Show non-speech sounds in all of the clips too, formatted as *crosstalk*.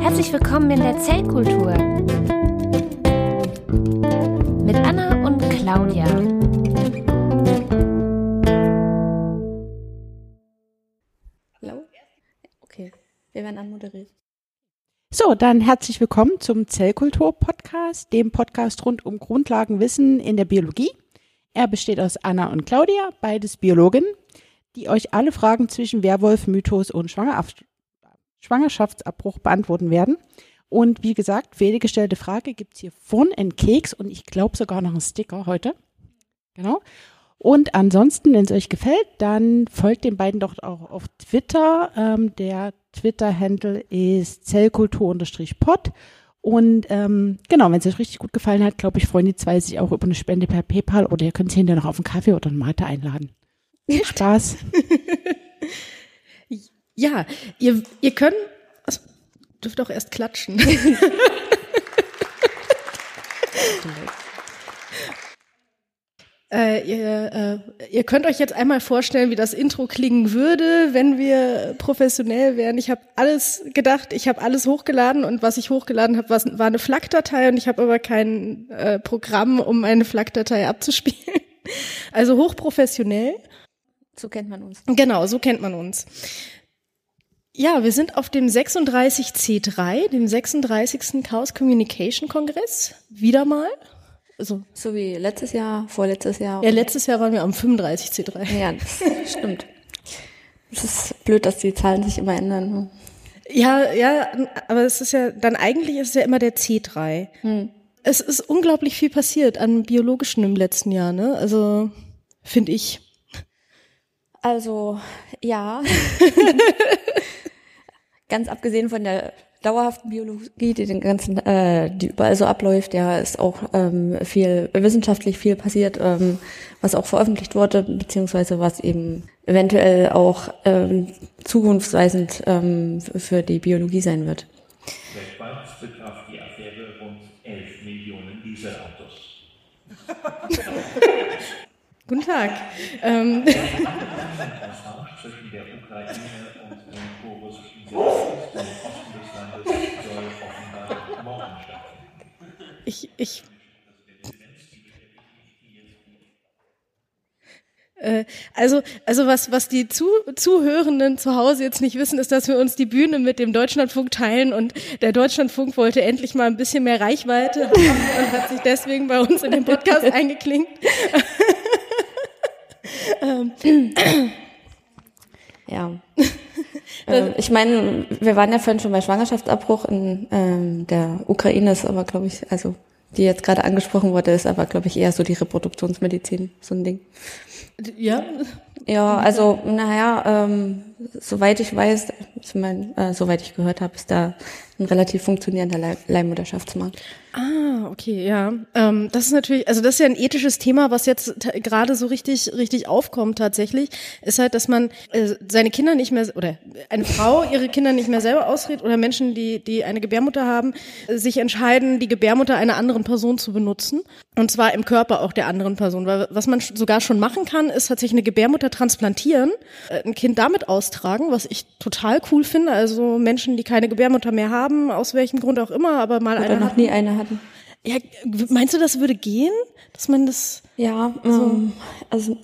Herzlich willkommen in der Zellkultur mit Anna und Claudia. Hallo? Okay, wir werden anmoderiert. So, dann herzlich willkommen zum Zellkultur-Podcast, dem Podcast rund um Grundlagenwissen in der Biologie. Er besteht aus Anna und Claudia, beides Biologinnen, die euch alle Fragen zwischen Werwolf, Mythos und Schwangerschaftsabbruch beantworten werden. Und wie gesagt, für jede gestellte Frage gibt's hier vorne einen Keks und ich glaube sogar noch einen Sticker heute. Genau. Und ansonsten, wenn es euch gefällt, dann folgt den beiden doch auch auf Twitter. Ähm, der Twitter-Handle ist zellkultur-pod. Und ähm, genau, wenn es euch richtig gut gefallen hat, glaube ich, freuen die zwei sich auch über eine Spende per PayPal oder ihr könnt sie hinterher noch auf einen Kaffee oder einen Mate einladen. *laughs* Viel Spaß. *laughs* ja, ihr, ihr könnt, also, dürft auch erst klatschen. *laughs* Äh, ihr, äh, ihr könnt euch jetzt einmal vorstellen, wie das Intro klingen würde, wenn wir professionell wären. Ich habe alles gedacht, ich habe alles hochgeladen und was ich hochgeladen habe, war eine FLAC-Datei und ich habe aber kein äh, Programm, um eine FLAC-Datei abzuspielen. *laughs* Also hochprofessionell. So kennt man uns. Genau, so kennt man uns. Ja, wir sind auf dem 36C3, dem 36. Chaos Communication Kongress. Wieder mal. Also, so wie letztes Jahr, vorletztes Jahr. Ja, letztes Jahr waren wir am 35C3. Ja, stimmt. Es ist blöd, dass die Zahlen sich immer ändern. Ne? Ja, ja, aber es ist ja, dann eigentlich ist es ja immer der C3. Hm. Es ist unglaublich viel passiert an Biologischen im letzten Jahr, ne? Also, finde ich. Also, ja. *laughs* Ganz abgesehen von der dauerhaften Biologie, die den ganzen, äh, die überall so abläuft, ja, ist auch ähm, viel wissenschaftlich viel passiert, ähm, was auch veröffentlicht wurde, beziehungsweise was eben eventuell auch ähm, zukunftsweisend ähm, für die Biologie sein wird. Weltweit betraf die Affäre rund 11 Millionen Dieselautos. Guten Tag. Ähm. zwischen der Ukraine und dem prorussischen ich, ich äh, also, also was, was die Zu Zuhörenden zu Hause jetzt nicht wissen, ist, dass wir uns die Bühne mit dem Deutschlandfunk teilen und der Deutschlandfunk wollte endlich mal ein bisschen mehr Reichweite haben und hat sich deswegen bei uns in den Podcast eingeklinkt. ähm. Ja. *laughs* äh, ich meine, wir waren ja vorhin schon bei Schwangerschaftsabbruch in ähm, der Ukraine, ist aber, glaube ich, also die jetzt gerade angesprochen wurde, ist aber, glaube ich, eher so die Reproduktionsmedizin, so ein Ding. Ja. Ja, also, naja, ähm, soweit ich weiß, mein, äh, soweit ich gehört habe, ist da ein relativ funktionierender Leih Leihmutterschaftsmarkt. Ah, okay, ja. Ähm, das ist natürlich, also das ist ja ein ethisches Thema, was jetzt gerade so richtig, richtig aufkommt tatsächlich, ist halt, dass man äh, seine Kinder nicht mehr, oder eine Frau ihre Kinder nicht mehr selber ausredet oder Menschen, die, die eine Gebärmutter haben, äh, sich entscheiden, die Gebärmutter einer anderen Person zu benutzen. Und zwar im Körper auch der anderen Person. Weil was man sogar schon machen kann, ist tatsächlich eine Gebärmutter transplantieren, äh, ein Kind damit austragen, was ich total cool finde. Also Menschen, die keine Gebärmutter mehr haben, aus welchem Grund auch immer, aber mal Oder eine noch hatten. nie eine hatten. Ja, meinst du, das würde gehen, dass man das? Ja, so ähm, also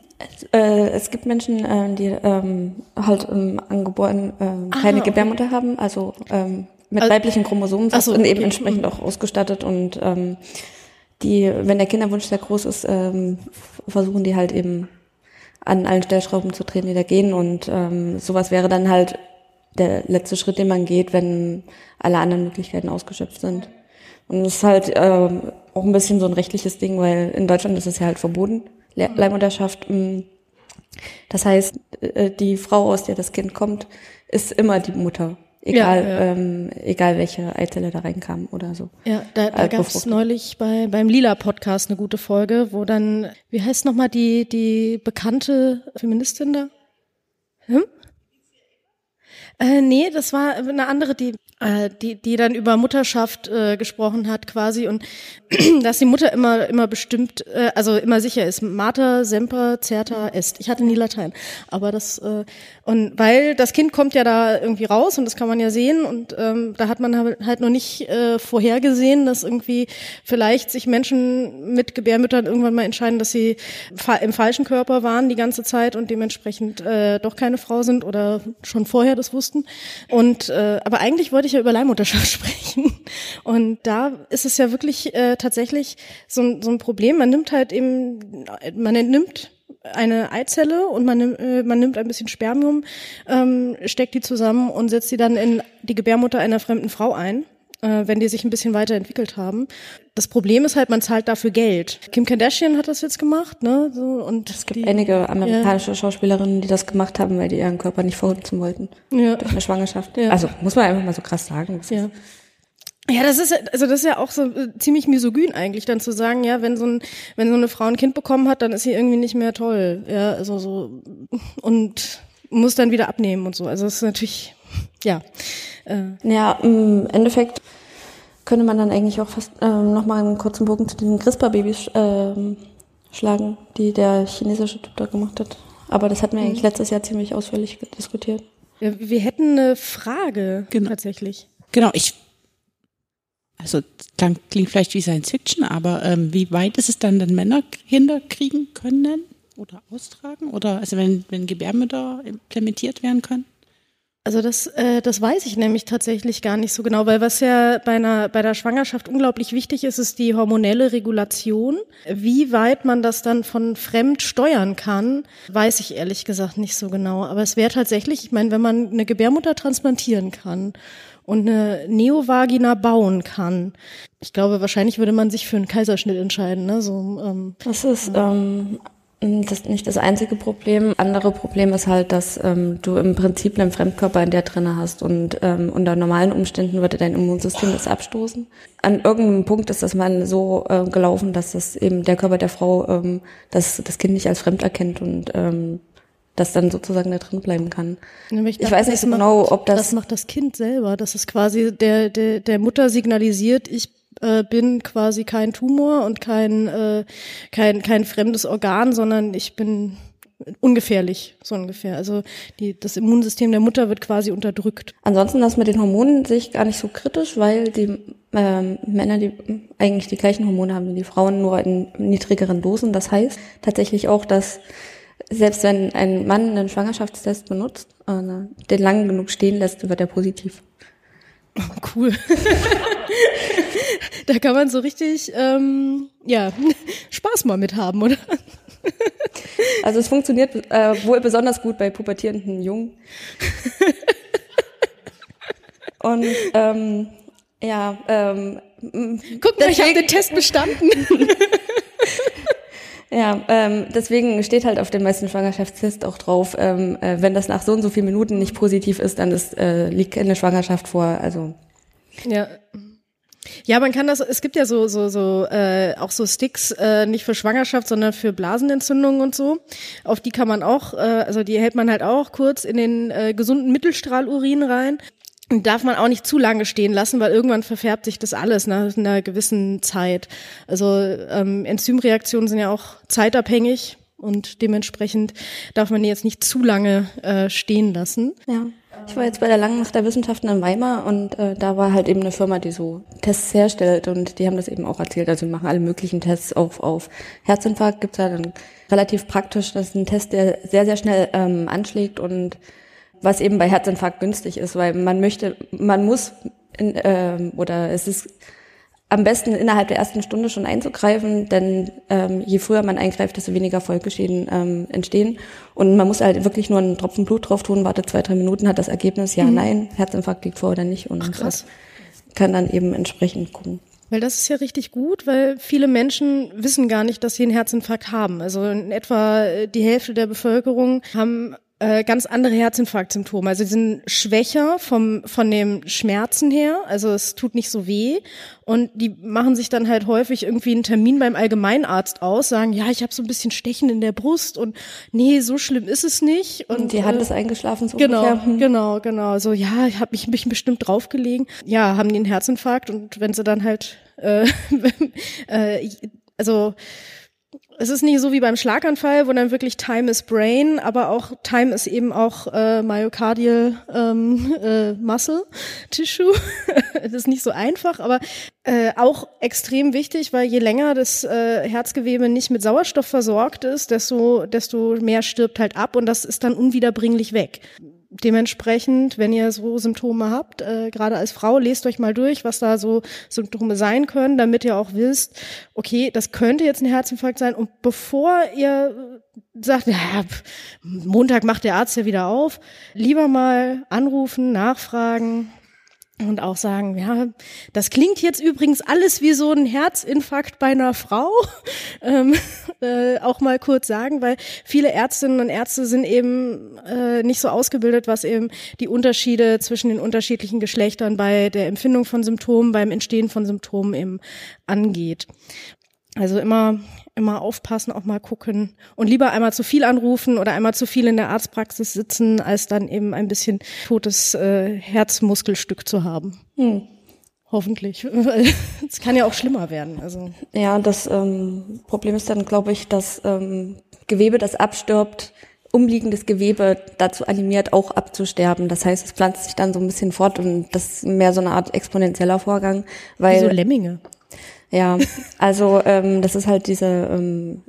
äh, es gibt Menschen, äh, die ähm, halt im Angeboren äh, keine ah, okay. Gebärmutter haben, also ähm, mit also, weiblichen Chromosomen so, und eben okay. entsprechend auch ausgestattet und ähm, die, wenn der Kinderwunsch sehr groß ist, ähm, versuchen die halt eben an allen Stellschrauben zu drehen, die da gehen und ähm, sowas wäre dann halt der letzte Schritt, den man geht, wenn alle anderen Möglichkeiten ausgeschöpft sind. Und es ist halt äh, auch ein bisschen so ein rechtliches Ding, weil in Deutschland ist es ja halt verboten, Le mhm. Leihmutterschaft. Mm. Das heißt, äh, die Frau, aus der das Kind kommt, ist immer die Mutter. Egal, ja, ja. Ähm, egal welche Eizelle da reinkam oder so. Ja, da, da gab es neulich bei beim Lila Podcast eine gute Folge, wo dann, wie heißt nochmal die die bekannte Feministin da? Hm? Äh, nee, das war eine andere, die, die, die dann über Mutterschaft äh, gesprochen hat quasi und *clears throat* dass die Mutter immer, immer bestimmt, äh, also immer sicher ist. Mater, semper, certa, est. Ich hatte nie Latein, aber das, äh, und weil das Kind kommt ja da irgendwie raus und das kann man ja sehen und ähm, da hat man halt noch nicht äh, vorhergesehen, dass irgendwie vielleicht sich Menschen mit Gebärmüttern irgendwann mal entscheiden, dass sie fa im falschen Körper waren die ganze Zeit und dementsprechend äh, doch keine Frau sind oder schon vorher das wussten. Und äh, aber eigentlich wollte ich ja über Leihmutterschaft *laughs* sprechen. Und da ist es ja wirklich äh, tatsächlich so, ein so ein Problem. Man nimmt halt eben, man entnimmt eine Eizelle und man, nimmt, äh, man nimmt ein bisschen Spermium, ähm, steckt die zusammen und setzt sie dann in die Gebärmutter einer fremden Frau ein äh, wenn die sich ein bisschen weiterentwickelt haben. Das Problem ist halt, man zahlt dafür Geld. Kim Kardashian hat das jetzt gemacht, ne? So, und es gibt die, einige amerikanische ja. Schauspielerinnen, die das gemacht haben, weil die ihren Körper nicht verhunzen wollten. Ja. Durch eine Schwangerschaft. Ja. Also muss man einfach mal so krass sagen. Ja. Ja, das ist also das ist ja auch so äh, ziemlich misogyn eigentlich, dann zu sagen, ja, wenn so ein wenn so eine Frau ein Kind bekommen hat, dann ist sie irgendwie nicht mehr toll, ja, also so und muss dann wieder abnehmen und so. Also das ist natürlich ja. Äh. Ja, im Endeffekt könnte man dann eigentlich auch fast ähm, nochmal einen kurzen Bogen zu den CRISPR-Babys ähm, schlagen, die der chinesische Typ da gemacht hat. Aber das hatten wir eigentlich mhm. letztes Jahr ziemlich ausführlich diskutiert. Ja, wir hätten eine Frage genau. tatsächlich. Genau, ich also klingt, klingt vielleicht wie Science Fiction, aber ähm, wie weit ist es dann, wenn Männer Kinder kriegen können oder austragen? Oder also wenn, wenn Gebärmütter implementiert werden können? Also das, äh, das weiß ich nämlich tatsächlich gar nicht so genau, weil was ja bei einer bei der Schwangerschaft unglaublich wichtig ist, ist die hormonelle Regulation. Wie weit man das dann von fremd steuern kann, weiß ich ehrlich gesagt nicht so genau. Aber es wäre tatsächlich, ich meine, wenn man eine Gebärmutter transplantieren kann und eine Neovagina bauen kann, ich glaube, wahrscheinlich würde man sich für einen Kaiserschnitt entscheiden. Ne? So, ähm, das ist ähm, das ist nicht das einzige Problem. Andere Problem ist halt, dass ähm, du im Prinzip einen Fremdkörper in der drinne hast und ähm, unter normalen Umständen würde dein Immunsystem das abstoßen. An irgendeinem Punkt ist das mal so äh, gelaufen, dass das eben der Körper der Frau ähm, das, das Kind nicht als fremd erkennt und ähm, das dann sozusagen da drin bleiben kann. ich, ich weiß nicht so genau, ob das das macht das Kind selber, dass es quasi der der der Mutter signalisiert, ich äh, bin quasi kein Tumor und kein, äh, kein, kein fremdes Organ, sondern ich bin ungefährlich, so ungefähr. Also die, das Immunsystem der Mutter wird quasi unterdrückt. Ansonsten das mit den Hormonen sehe ich gar nicht so kritisch, weil die ähm, Männer, die eigentlich die gleichen Hormone haben wie die Frauen, nur in niedrigeren Dosen. Das heißt tatsächlich auch, dass selbst wenn ein Mann einen Schwangerschaftstest benutzt, äh, den lang genug stehen lässt, wird er positiv. Oh, cool. *laughs* *laughs* da kann man so richtig, ähm, ja, *laughs* Spaß mal mit haben, oder? *laughs* Also es funktioniert äh, wohl besonders gut bei pubertierenden Jungen. Und ähm, ja, ähm, guck mal, ich habe den Test bestanden. ja, ähm, deswegen steht halt auf dem meisten Schwangerschaftstest auch drauf, ähm, äh, wenn das nach so und so vielen Minuten nicht positiv ist, dann ist, äh, liegt eine Schwangerschaft vor. Also ja. Ja, man kann das, es gibt ja so, so, so, äh, auch so Sticks, äh, nicht für Schwangerschaft, sondern für Blasenentzündungen und so. Auf die kann man auch, äh, also die hält man halt auch kurz in den äh, gesunden Mittelstrahlurin rein. Darf man auch nicht zu lange stehen lassen, weil irgendwann verfärbt sich das alles nach einer gewissen Zeit. Also ähm, Enzymreaktionen sind ja auch zeitabhängig und dementsprechend darf man die jetzt nicht zu lange äh, stehen lassen. Ja. Ich war jetzt bei der Langen der Wissenschaften in Weimar und äh, da war halt eben eine Firma, die so Tests herstellt und die haben das eben auch erzählt. Also wir machen alle möglichen Tests auf, auf Herzinfarkt. Gibt's ja dann relativ praktisch, das ist ein Test, der sehr, sehr schnell ähm, anschlägt und was eben bei Herzinfarkt günstig ist, weil man möchte, man muss in, ähm, oder es ist am besten innerhalb der ersten Stunde schon einzugreifen, denn ähm, je früher man eingreift, desto weniger Folgeschäden ähm, entstehen. Und man muss halt wirklich nur einen Tropfen Blut drauf tun, wartet zwei, drei Minuten, hat das Ergebnis ja, mhm. nein, Herzinfarkt liegt vor oder nicht und Ach, krass. kann dann eben entsprechend gucken. Weil das ist ja richtig gut, weil viele Menschen wissen gar nicht, dass sie einen Herzinfarkt haben. Also in etwa die Hälfte der Bevölkerung haben äh, ganz andere Herzinfarktsymptome. Also sie sind schwächer vom von dem Schmerzen her, also es tut nicht so weh und die machen sich dann halt häufig irgendwie einen Termin beim Allgemeinarzt aus, sagen, ja, ich habe so ein bisschen Stechen in der Brust und nee, so schlimm ist es nicht und, und die Hand äh, ist eingeschlafen so Genau, ungefähr. Hm. genau, genau. So ja, ich habe mich, mich bestimmt draufgelegen. Ja, haben die einen Herzinfarkt und wenn sie dann halt äh, *laughs* äh, also es ist nicht so wie beim Schlaganfall, wo dann wirklich Time is Brain, aber auch Time ist eben auch äh, Myocardial ähm, *laughs* äh, Muscle Tissue. *laughs* das ist nicht so einfach, aber äh, auch extrem wichtig, weil je länger das äh, Herzgewebe nicht mit Sauerstoff versorgt ist, desto, desto mehr stirbt halt ab und das ist dann unwiederbringlich weg dementsprechend, wenn ihr so Symptome habt, äh, gerade als Frau, lest euch mal durch, was da so Symptome sein können, damit ihr auch wisst, okay, das könnte jetzt ein Herzinfarkt sein. Und bevor ihr sagt, ja, Montag macht der Arzt ja wieder auf, lieber mal anrufen, nachfragen, und auch sagen, ja, das klingt jetzt übrigens alles wie so ein Herzinfarkt bei einer Frau. *laughs* Ähm, äh, auch mal kurz sagen, weil viele Ärztinnen und Ärzte sind eben äh, nicht so ausgebildet, was eben die Unterschiede zwischen den unterschiedlichen Geschlechtern bei der Empfindung von Symptomen, beim Entstehen von Symptomen eben angeht. Also immer immer aufpassen, auch mal gucken und lieber einmal zu viel anrufen oder einmal zu viel in der Arztpraxis sitzen, als dann eben ein bisschen totes äh, Herzmuskelstück zu haben. Hm. Hoffentlich. *laughs* Es kann ja auch schlimmer werden. Also. Ja, das ähm, Problem ist dann, glaube ich, dass ähm, Gewebe, das abstirbt, umliegendes Gewebe dazu animiert, auch abzusterben. Das heißt, es pflanzt sich dann so ein bisschen fort und das ist mehr so eine Art exponentieller Vorgang. Weil, Wie so Lemminge. Ja, also ähm, das ist halt dieser ähm,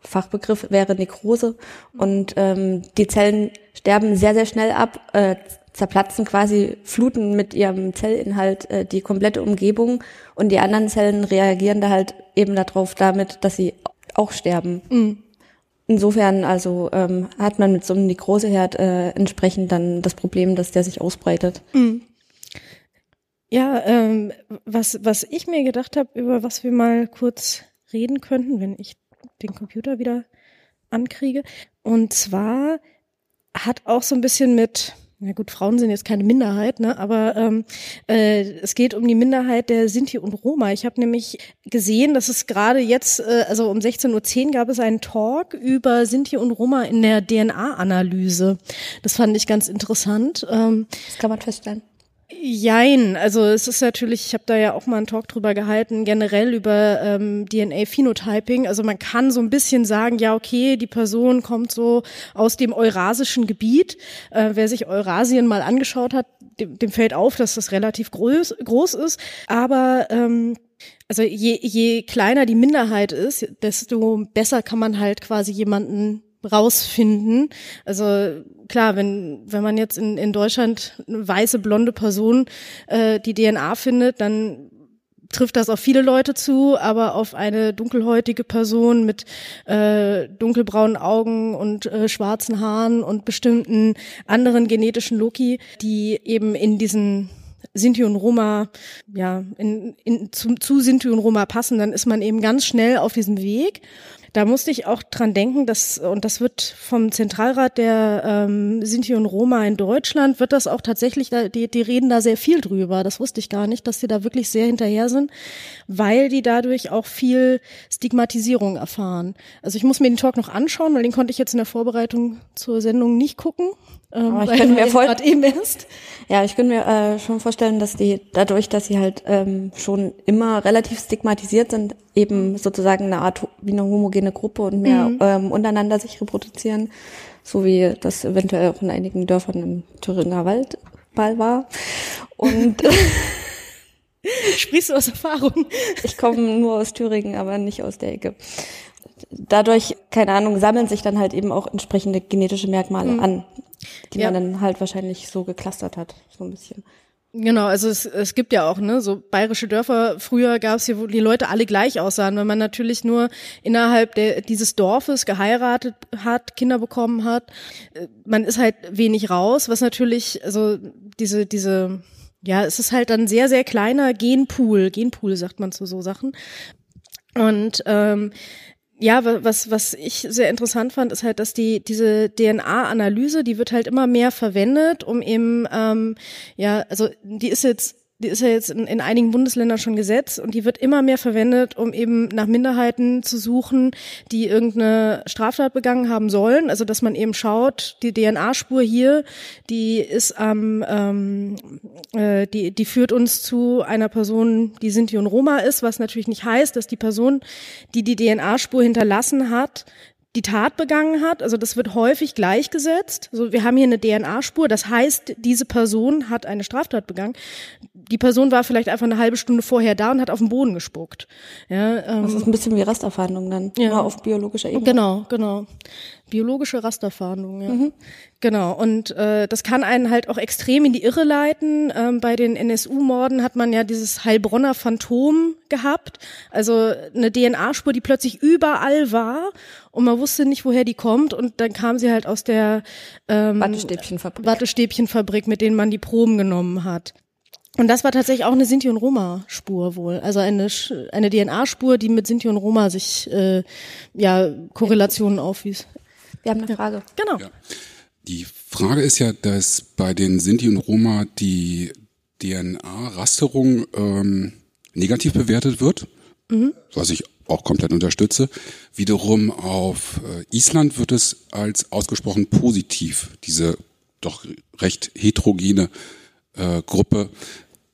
Fachbegriff wäre Nekrose und ähm, die Zellen sterben sehr, sehr schnell ab, äh, zerplatzen quasi, fluten mit ihrem Zellinhalt äh, die komplette Umgebung und die anderen Zellen reagieren da halt eben darauf damit, dass sie auch sterben. Mhm. Insofern also ähm, hat man mit so einem Nekroseherd äh, entsprechend dann das Problem, dass der sich ausbreitet. Mhm. Ja, ähm, was, was ich mir gedacht habe, über was wir mal kurz reden könnten, wenn ich den Computer wieder ankriege. Und zwar hat auch so ein bisschen mit, na gut, Frauen sind jetzt keine Minderheit, ne? aber ähm, äh, es geht um die Minderheit der Sinti und Roma. Ich habe nämlich gesehen, dass es gerade jetzt, äh, also um 16.10 Uhr gab es einen Talk über Sinti und Roma in der DNA-Analyse. Das fand ich ganz interessant. Ähm, das kann man feststellen. Jein, also es ist natürlich, ich habe da ja auch mal einen Talk drüber gehalten, generell über ähm, DNA-Phenotyping. Also man kann so ein bisschen sagen, ja, okay, die Person kommt so aus dem eurasischen Gebiet. Äh, wer sich Eurasien mal angeschaut hat, dem, dem fällt auf, dass das relativ groß, groß ist. Aber ähm, also je, je kleiner die Minderheit ist, desto besser kann man halt quasi jemanden rausfinden. Also klar, wenn, wenn man jetzt in, in Deutschland eine weiße, blonde Person äh, die DNA findet, dann trifft das auf viele Leute zu, aber auf eine dunkelhäutige Person mit äh, dunkelbraunen Augen und äh, schwarzen Haaren und bestimmten anderen genetischen Loki, die eben in diesen Sinti und Roma, ja, in, in, zu, zu Sinti und Roma passen, dann ist man eben ganz schnell auf diesem Weg. Da musste ich auch dran denken, dass, und das wird vom Zentralrat der ähm, Sinti und Roma in Deutschland, wird das auch tatsächlich, die, die reden da sehr viel drüber. Das wusste ich gar nicht, dass die da wirklich sehr hinterher sind, weil die dadurch auch viel Stigmatisierung erfahren. Also ich muss mir den Talk noch anschauen, weil den konnte ich jetzt in der Vorbereitung zur Sendung nicht gucken. Ähm, Aber ich könnte mir voll eben erst. *laughs* Ja, ich könnte mir äh, schon vorstellen, dass die dadurch, dass sie halt ähm, schon immer relativ stigmatisiert sind, eben sozusagen eine Art wie eine homogene Gruppe und mehr mhm. ähm, untereinander sich reproduzieren, so wie das eventuell auch in einigen Dörfern im Thüringer Wald mal war. Und *laughs* Sprichst du aus Erfahrung? *laughs* Ich komme nur aus Thüringen, aber nicht aus der Ecke dadurch, keine Ahnung, sammeln sich dann halt eben auch entsprechende genetische Merkmale mhm. an die ja. man dann halt wahrscheinlich so geklustert hat, so ein bisschen. Genau, also es, es gibt ja auch, ne, so bayerische Dörfer, früher gab es hier, wo die Leute alle gleich aussahen, wenn man natürlich nur innerhalb der, dieses Dorfes geheiratet hat, Kinder bekommen hat. Äh, man ist halt wenig raus, was natürlich, also diese, diese, ja, es ist halt ein sehr, sehr kleiner Genpool, Genpool sagt man zu so Sachen. Und ähm, ja, was, was ich sehr interessant fand, ist halt, dass die, diese DNA-Analyse, die wird halt immer mehr verwendet, um eben, ähm, ja, also die ist jetzt die ist ja jetzt in, in einigen Bundesländern schon Gesetz und die wird immer mehr verwendet, um eben nach Minderheiten zu suchen, die irgendeine Straftat begangen haben sollen. Also dass man eben schaut, die DNA-Spur hier, die ist am, ähm, äh, die, die führt uns zu einer Person, die Sinti und Roma ist, was natürlich nicht heißt, dass die Person, die die DNA-Spur hinterlassen hat, die Tat begangen hat. Also das wird häufig gleichgesetzt. Also wir haben hier eine DNA-Spur. Das heißt, diese Person hat eine Straftat begangen. Die Person war vielleicht einfach eine halbe Stunde vorher da und hat auf den Boden gespuckt. Ja, ähm, das ist ein bisschen wie Rasterfahndung dann, ja. nur auf biologischer Ebene. Genau, genau. Biologische Rasterfahndung, ja. Mhm. Genau. Und äh, das kann einen halt auch extrem in die Irre leiten. Ähm, bei den NSU-Morden hat man ja dieses Heilbronner Phantom gehabt. Also eine DNA-Spur, die plötzlich überall war und man wusste nicht, woher die kommt. Und dann kam sie halt aus der ähm, Wattestäbchenfabrik. Wattestäbchenfabrik, mit denen man die Proben genommen hat. Und das war tatsächlich auch eine Sinti- und Roma-Spur wohl. Also eine, eine DNA-Spur, die mit Sinti und Roma sich äh, ja Korrelationen aufwies. Wir haben eine Frage. Genau. Ja. Die Frage ist ja, dass bei den Sinti und Roma die DNA-Rasterung ähm, negativ bewertet wird, mhm. was ich auch komplett unterstütze. Wiederum auf äh, Island wird es als ausgesprochen positiv, diese doch recht heterogene äh, Gruppe.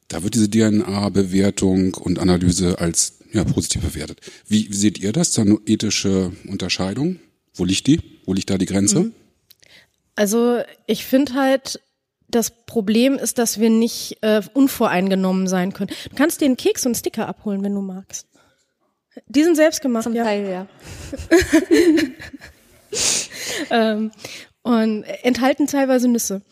Da wird diese DNA-Bewertung und Analyse als ja, positiv bewertet. Wie, wie seht ihr das? Da eine ethische Unterscheidung? Wo liegt die? Wo liegt da die Grenze? Mhm. Also ich finde halt, das Problem ist, dass wir nicht äh, unvoreingenommen sein können. Du kannst den Keks und Sticker abholen, wenn du magst. Die sind selbst gemacht, Zum ja. Teil, ja. *laughs* ähm, und enthalten teilweise Nüsse.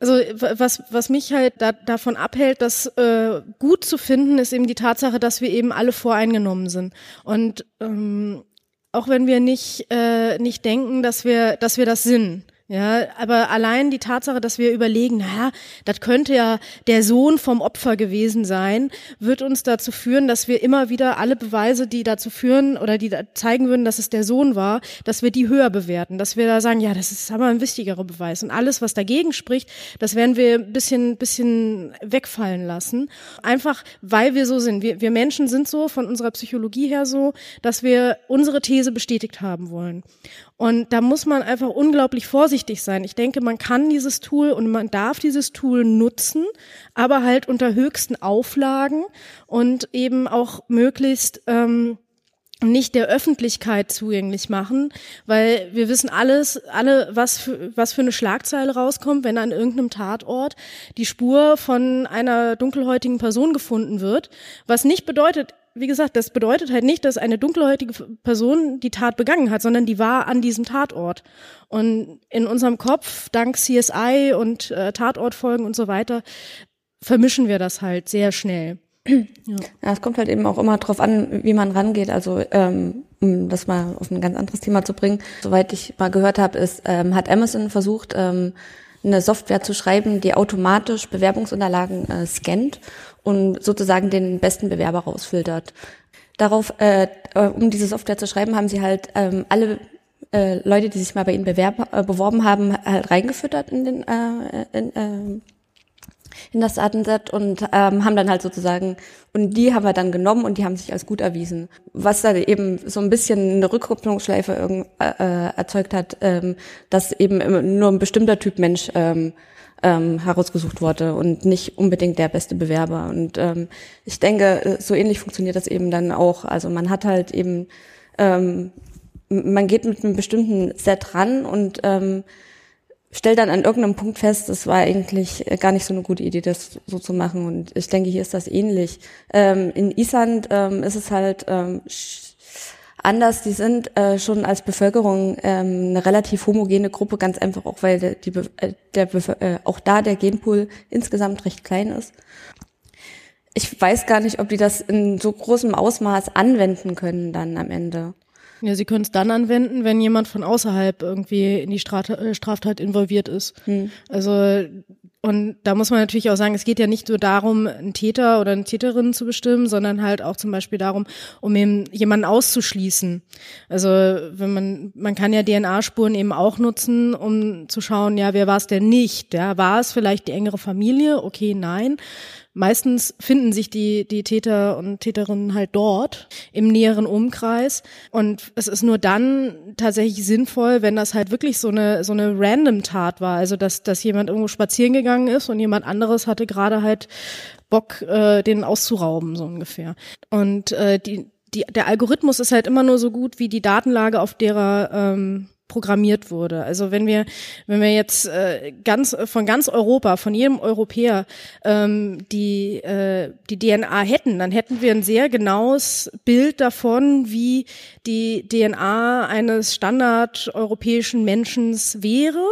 Also was, was mich halt da, davon abhält, das äh, gut zu finden, ist eben die Tatsache, dass wir eben alle voreingenommen sind. Und ähm, auch wenn wir nicht, äh, nicht denken, dass wir, dass wir das sind. Ja, aber allein die Tatsache, dass wir überlegen, naja, das könnte ja der Sohn vom Opfer gewesen sein, wird uns dazu führen, dass wir immer wieder alle Beweise, die dazu führen oder die zeigen würden, dass es der Sohn war, dass wir die höher bewerten, dass wir da sagen, ja, das ist aber ein wichtigerer Beweis. Und alles, was dagegen spricht, das werden wir ein bisschen, bisschen wegfallen lassen. Einfach, weil wir so sind. Wir, wir Menschen sind so, von unserer Psychologie her so, dass wir unsere These bestätigt haben wollen. Und da muss man einfach unglaublich vorsichtig sein. Ich denke, man kann dieses Tool und man darf dieses Tool nutzen, aber halt unter höchsten Auflagen und eben auch möglichst ähm, nicht der Öffentlichkeit zugänglich machen, weil wir wissen alles, alle, was für, was für eine Schlagzeile rauskommt, wenn an irgendeinem Tatort die Spur von einer dunkelhäutigen Person gefunden wird, was nicht bedeutet, wie gesagt, das bedeutet halt nicht, dass eine dunkelhäutige Person die Tat begangen hat, sondern die war an diesem Tatort. Und in unserem Kopf, dank CSI und äh, Tatortfolgen und so weiter, vermischen wir das halt sehr schnell. Ja. ja, es kommt halt eben auch immer drauf an, wie man rangeht. Also ähm, um das mal auf ein ganz anderes Thema zu bringen. Soweit ich mal gehört habe, ist ähm, hat Amazon versucht, ähm, eine Software zu schreiben, die automatisch Bewerbungsunterlagen äh, scannt und sozusagen den besten Bewerber rausfiltert. Darauf, äh, äh, um diese Software zu schreiben, haben sie halt ähm, alle äh, Leute, die sich mal bei ihnen bewerb, äh, beworben haben, halt reingefüttert in den äh, in, äh, in das Datenset und ähm, haben dann halt sozusagen, und die haben wir dann genommen und die haben sich als gut erwiesen. Was dann eben so ein bisschen eine Rückkopplungsschleife äh, erzeugt hat, ähm, dass eben nur ein bestimmter Typ Mensch ähm, ähm, herausgesucht wurde und nicht unbedingt der beste Bewerber. Und ähm, ich denke, äh, so ähnlich funktioniert das eben dann auch. Also man hat halt eben, ähm, man geht mit einem bestimmten Set ran und ähm, stellt dann an irgendeinem Punkt fest, das war eigentlich gar nicht so eine gute Idee, das so zu machen. Und ich denke, hier ist das ähnlich. Ähm, in Island ähm, ist es halt ähm, anders. Die sind äh, schon als Bevölkerung ähm, eine relativ homogene Gruppe, ganz einfach auch, weil der, die, äh, der äh, auch da der Genpool insgesamt recht klein ist. Ich weiß gar nicht, ob die das in so großem Ausmaß anwenden können dann am Ende. Ja, sie können es dann anwenden, wenn jemand von außerhalb irgendwie in die äh, Straftat involviert ist. Hm. Also und da muss man natürlich auch sagen, es geht ja nicht nur darum, einen Täter oder eine Täterin zu bestimmen, sondern halt auch zum Beispiel darum, um eben jemanden auszuschließen. Also wenn man, man kann ja DNA-Spuren eben auch nutzen, um zu schauen, ja, wer war es denn nicht? Ja, war es vielleicht die engere Familie? Okay, nein. Meistens finden sich die, die Täter und Täterinnen halt dort im näheren Umkreis. Und es ist nur dann tatsächlich sinnvoll, wenn das halt wirklich so eine, so eine random Tat war. Also, dass, dass jemand irgendwo spazieren gegangen ist und jemand anderes hatte gerade halt Bock, äh, den auszurauben, so ungefähr. Und äh, die, die, der Algorithmus ist halt immer nur so gut wie die Datenlage, auf derer ähm, programmiert wurde. Also wenn wir wenn wir jetzt äh, ganz von ganz Europa, von jedem Europäer ähm, die äh, die DNA hätten, dann hätten wir ein sehr genaues Bild davon, wie die DNA eines Standard europäischen Menschen wäre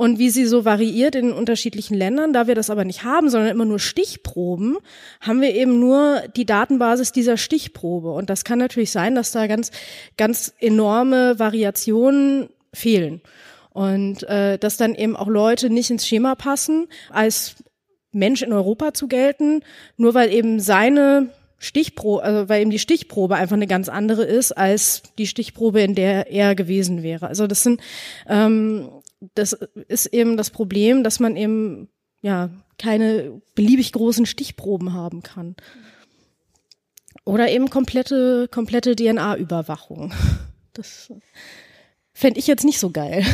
und wie sie so variiert in unterschiedlichen Ländern. Da wir das aber nicht haben, sondern immer nur Stichproben, haben wir eben nur die Datenbasis dieser Stichprobe. Und das kann natürlich sein, dass da ganz, ganz enorme Variationen fehlen. Und äh, dass dann eben auch Leute nicht ins Schema passen, als Mensch in Europa zu gelten, nur weil eben seine Stichprobe, also weil eben die Stichprobe einfach eine ganz andere ist als die Stichprobe, in der er gewesen wäre. Also das sind ähm, das ist eben das Problem, dass man eben ja keine beliebig großen Stichproben haben kann. Oder eben komplette, komplette DNA-Überwachung. *laughs* Das fände ich jetzt nicht so geil.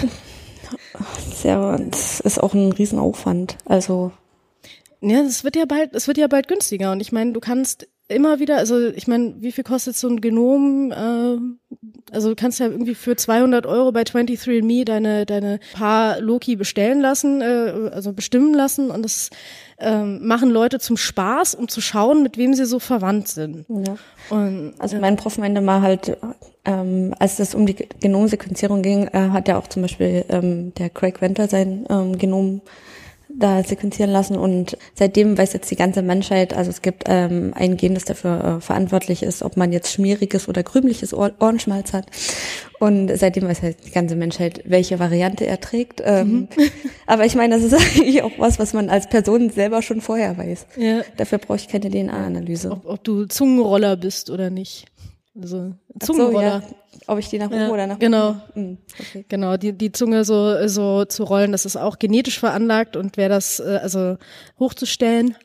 *laughs* Sehr, das ist auch ein Riesenaufwand. Also. Ja, es wird ja bald, es wird ja bald günstiger. Und ich meine, du kannst immer wieder, also ich meine, wie viel kostet so ein Genom? Äh, also du kannst ja irgendwie für 200 Euro bei 23andMe deine deine Paar Loki bestellen lassen, äh, also bestimmen lassen und das ähm, machen Leute zum Spaß, um zu schauen, mit wem sie so verwandt sind. Ja. Und, also mein Prof meinte mal halt, ähm, als es um die Genomsequenzierung ging, äh, hat ja auch zum Beispiel ähm, der Craig Venter sein ähm, Genom da sequenzieren lassen und seitdem weiß jetzt die ganze Menschheit, also es gibt ähm, ein Gen, das dafür äh, verantwortlich ist, ob man jetzt schmieriges oder krümliches Ohr Ohrenschmalz hat und seitdem weiß halt die ganze Menschheit, welche Variante er trägt. Ähm, mhm. *laughs* Aber ich meine, das ist *laughs* eigentlich auch was, was man als Person selber schon vorher weiß. Ja. Dafür brauche ich keine DNA-Analyse. Ob, ob du Zungenroller bist oder nicht. Also Zungenroller. So, ja. Ob ich die nach oben ja, oder nach genau. unten? Genau. Mhm, okay. Genau, die, die Zunge so, so zu rollen, das ist auch genetisch veranlagt und wer das, äh, also hochzustellen,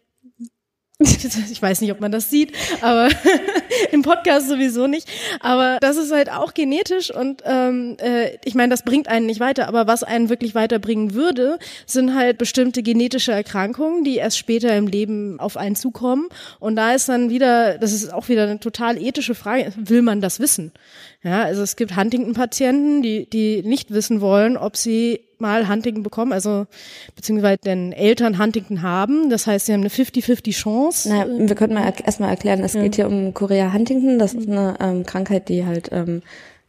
ich weiß nicht, ob man das sieht, aber *laughs* im Podcast sowieso nicht. Aber das ist halt auch genetisch und ähm, äh, ich meine, das bringt einen nicht weiter. Aber was einen wirklich weiterbringen würde, sind halt bestimmte genetische Erkrankungen, die erst später im Leben auf einen zukommen. Und da ist dann wieder, das ist auch wieder eine total ethische Frage, will man das wissen? Ja, also es gibt Huntington-Patienten, die, die nicht wissen wollen, ob sie mal Huntington bekommen, also beziehungsweise den Eltern Huntington haben. Das heißt, sie haben eine 50-50 Chance. Na, wir könnten mal erstmal erklären, es ja. geht hier um Korea Huntington. Das ist eine ähm, Krankheit, die halt ähm,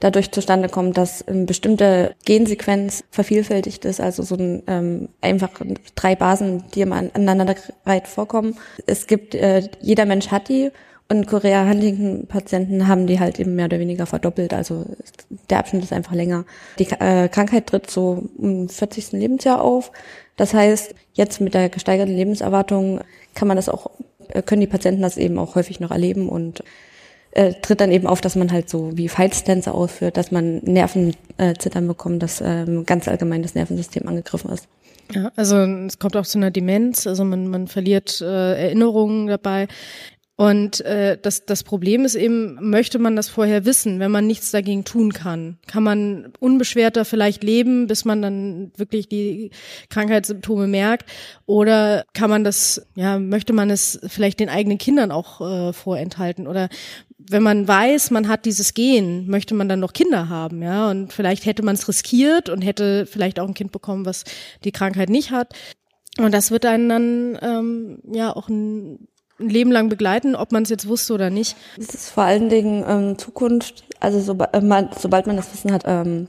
dadurch zustande kommt, dass eine bestimmte Gensequenz vervielfältigt ist, also so ein ähm, einfach drei Basen, die immer aneinandergereiht vorkommen. Es gibt, äh, jeder Mensch hat die und Korea Huntington-Patienten haben die halt eben mehr oder weniger verdoppelt. Also der Abschnitt ist einfach länger. Die äh, Krankheit tritt so im 40. Lebensjahr auf. Das heißt, jetzt mit der gesteigerten Lebenserwartung kann man das auch, äh, können die Patienten das eben auch häufig noch erleben und äh, tritt dann eben auf, dass man halt so wie Fightstänze ausführt, dass man Nervenzittern äh, bekommt, dass äh, ganz allgemein das Nervensystem angegriffen ist. Ja, also es kommt auch zu einer Demenz, also man, man verliert äh, Erinnerungen dabei. Und äh, das, das Problem ist eben, möchte man das vorher wissen, wenn man nichts dagegen tun kann? Kann man unbeschwerter vielleicht leben, bis man dann wirklich die Krankheitssymptome merkt? Oder kann man das, ja, möchte man es vielleicht den eigenen Kindern auch äh, vorenthalten? Oder wenn man weiß, man hat dieses Gen, möchte man dann noch Kinder haben, ja? Und vielleicht hätte man es riskiert und hätte vielleicht auch ein Kind bekommen, was die Krankheit nicht hat. Und das wird einen dann ähm, ja auch ein ein Leben lang begleiten, ob man es jetzt wusste oder nicht. Es ist vor allen Dingen ähm, Zukunft, also so, äh, man, sobald man das Wissen hat, ähm,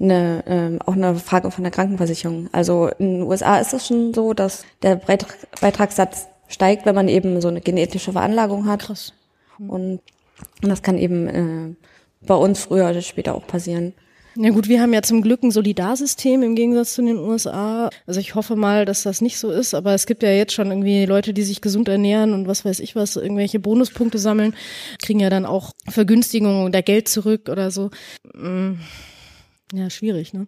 eine, ähm, auch eine Frage von der Krankenversicherung. Also in den USA ist es schon so, dass der Beitrag, Beitragssatz steigt, wenn man eben so eine genetische Veranlagung hat. Krass. Und, und das kann eben äh, bei uns früher oder später auch passieren. Na gut, wir haben ja zum Glück ein Solidarsystem im Gegensatz zu den USA. Also ich hoffe mal, dass das nicht so ist, aber es gibt ja jetzt schon irgendwie Leute, die sich gesund ernähren und was weiß ich was, irgendwelche Bonuspunkte sammeln, kriegen ja dann auch Vergünstigungen oder Geld zurück oder so. Mm, ja, schwierig, ne?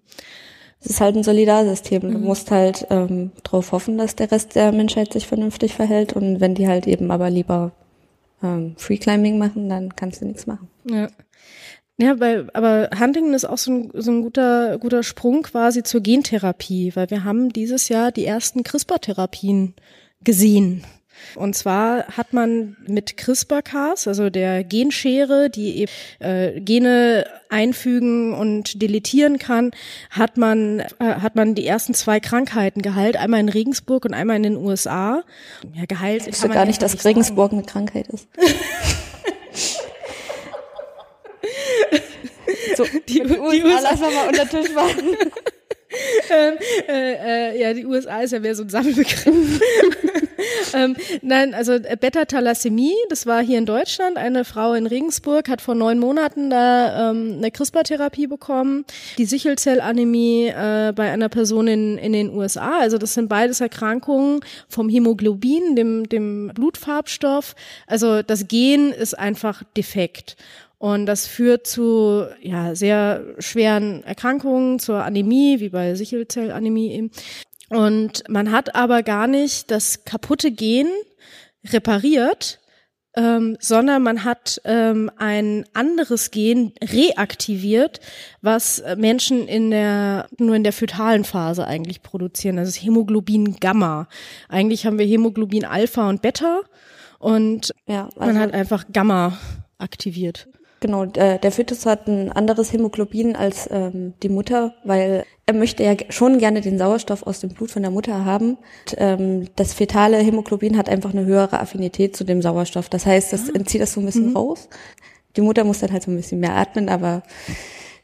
Es ist halt ein Solidarsystem. Du mhm. musst halt ähm, darauf hoffen, dass der Rest der Menschheit sich vernünftig verhält. Und wenn die halt eben aber lieber ähm, Free Climbing machen, dann kannst du nichts machen. Ja. Ja, weil, aber Huntington ist auch so ein, so ein guter, guter Sprung quasi zur Gentherapie, weil wir haben dieses Jahr die ersten CRISPR-Therapien gesehen. Und zwar hat man mit CRISPR-Cas, also der Genschere, die eben äh, Gene einfügen und deletieren kann, hat man äh, hat man die ersten zwei Krankheiten geheilt, einmal in Regensburg und einmal in den USA. Ja, geheilt. Ich wusste gar nicht, dass Regensburg eine Krankheit ist. *laughs* so, *laughs* die, die USA lassen wir mal unter Tisch machen. *laughs* ähm, äh, äh, ja, die USA ist ja mehr so ein Sammelbegriff. *laughs* ähm, nein, also äh, Beta-Thalassämie, das war hier in Deutschland. Eine Frau in Regensburg hat vor neun Monaten da ähm, eine CRISPR-Therapie bekommen. Die Sichelzellanämie äh, bei einer Person in, in den USA. Also das sind beides Erkrankungen vom Hämoglobin, dem, dem Blutfarbstoff. Also das Gen ist einfach defekt. Und das führt zu ja, sehr schweren Erkrankungen, zur Anämie, wie bei Sichelzellanämie eben. Und man hat aber gar nicht das kaputte Gen repariert, ähm, sondern man hat ähm, ein anderes Gen reaktiviert, was Menschen in der nur in der fötalen Phase eigentlich produzieren. Das ist Hämoglobin Gamma. Eigentlich haben wir Hämoglobin Alpha und Beta und ja, also man hat einfach Gamma aktiviert. Genau, der, der Fötus hat ein anderes Hämoglobin als ähm, die Mutter, weil er möchte ja schon gerne den Sauerstoff aus dem Blut von der Mutter haben. Und, ähm, das fetale Hämoglobin hat einfach eine höhere Affinität zu dem Sauerstoff. Das heißt, das ah. entzieht das so ein bisschen mhm. raus. Die Mutter muss dann halt so ein bisschen mehr atmen, aber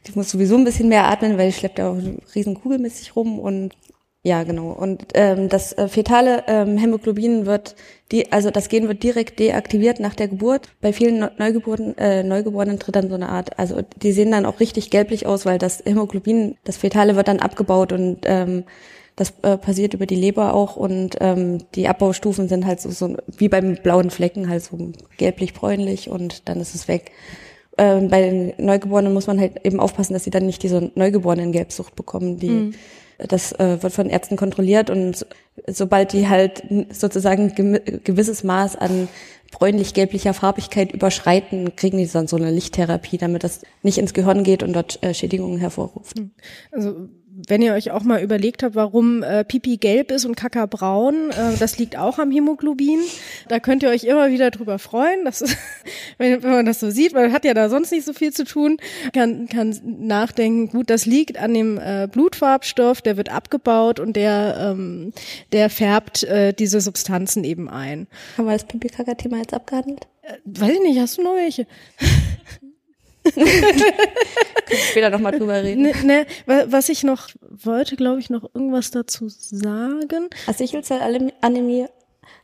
die muss sowieso ein bisschen mehr atmen, weil die schleppt ja auch riesen Kugel mit sich rum und ja, genau. Und ähm, das äh, fetale ähm, Hämoglobin wird, die, also das Gen wird direkt deaktiviert nach der Geburt. Bei vielen Neugeborenen, äh, Neugeborenen tritt dann so eine Art, also die sehen dann auch richtig gelblich aus, weil das Hämoglobin, das Fetale wird dann abgebaut und ähm, das äh, passiert über die Leber auch und ähm, die Abbaustufen sind halt so, so wie beim blauen Flecken halt so gelblich-bräunlich und dann ist es weg. Ähm, bei den Neugeborenen muss man halt eben aufpassen, dass sie dann nicht diese Neugeborenen-Gelbsucht bekommen, die mhm das äh, wird von Ärzten kontrolliert und sobald die halt sozusagen gewisses Maß an bräunlich-gelblicher Farbigkeit überschreiten, kriegen die dann so eine Lichttherapie, damit das nicht ins Gehirn geht und dort äh, Schädigungen hervorruft. Also wenn ihr euch auch mal überlegt habt, warum äh, Pipi gelb ist und Kaka braun, äh, das liegt auch am Hämoglobin. Da könnt ihr euch immer wieder drüber freuen, dass, *laughs* wenn, wenn man das so sieht, weil man hat ja da sonst nicht so viel zu tun, kann, kann nachdenken, gut, das liegt an dem äh, Blutfarbstoff, der wird abgebaut und der, ähm, der färbt äh, diese Substanzen eben ein. Haben wir das Pipi-Kaka-Thema jetzt abgehandelt? Äh, weiß ich nicht, hast du noch welche? Später noch mal drüber reden. Ne, ne, was ich noch wollte, glaube ich, noch irgendwas dazu sagen. Sichelzellanämie.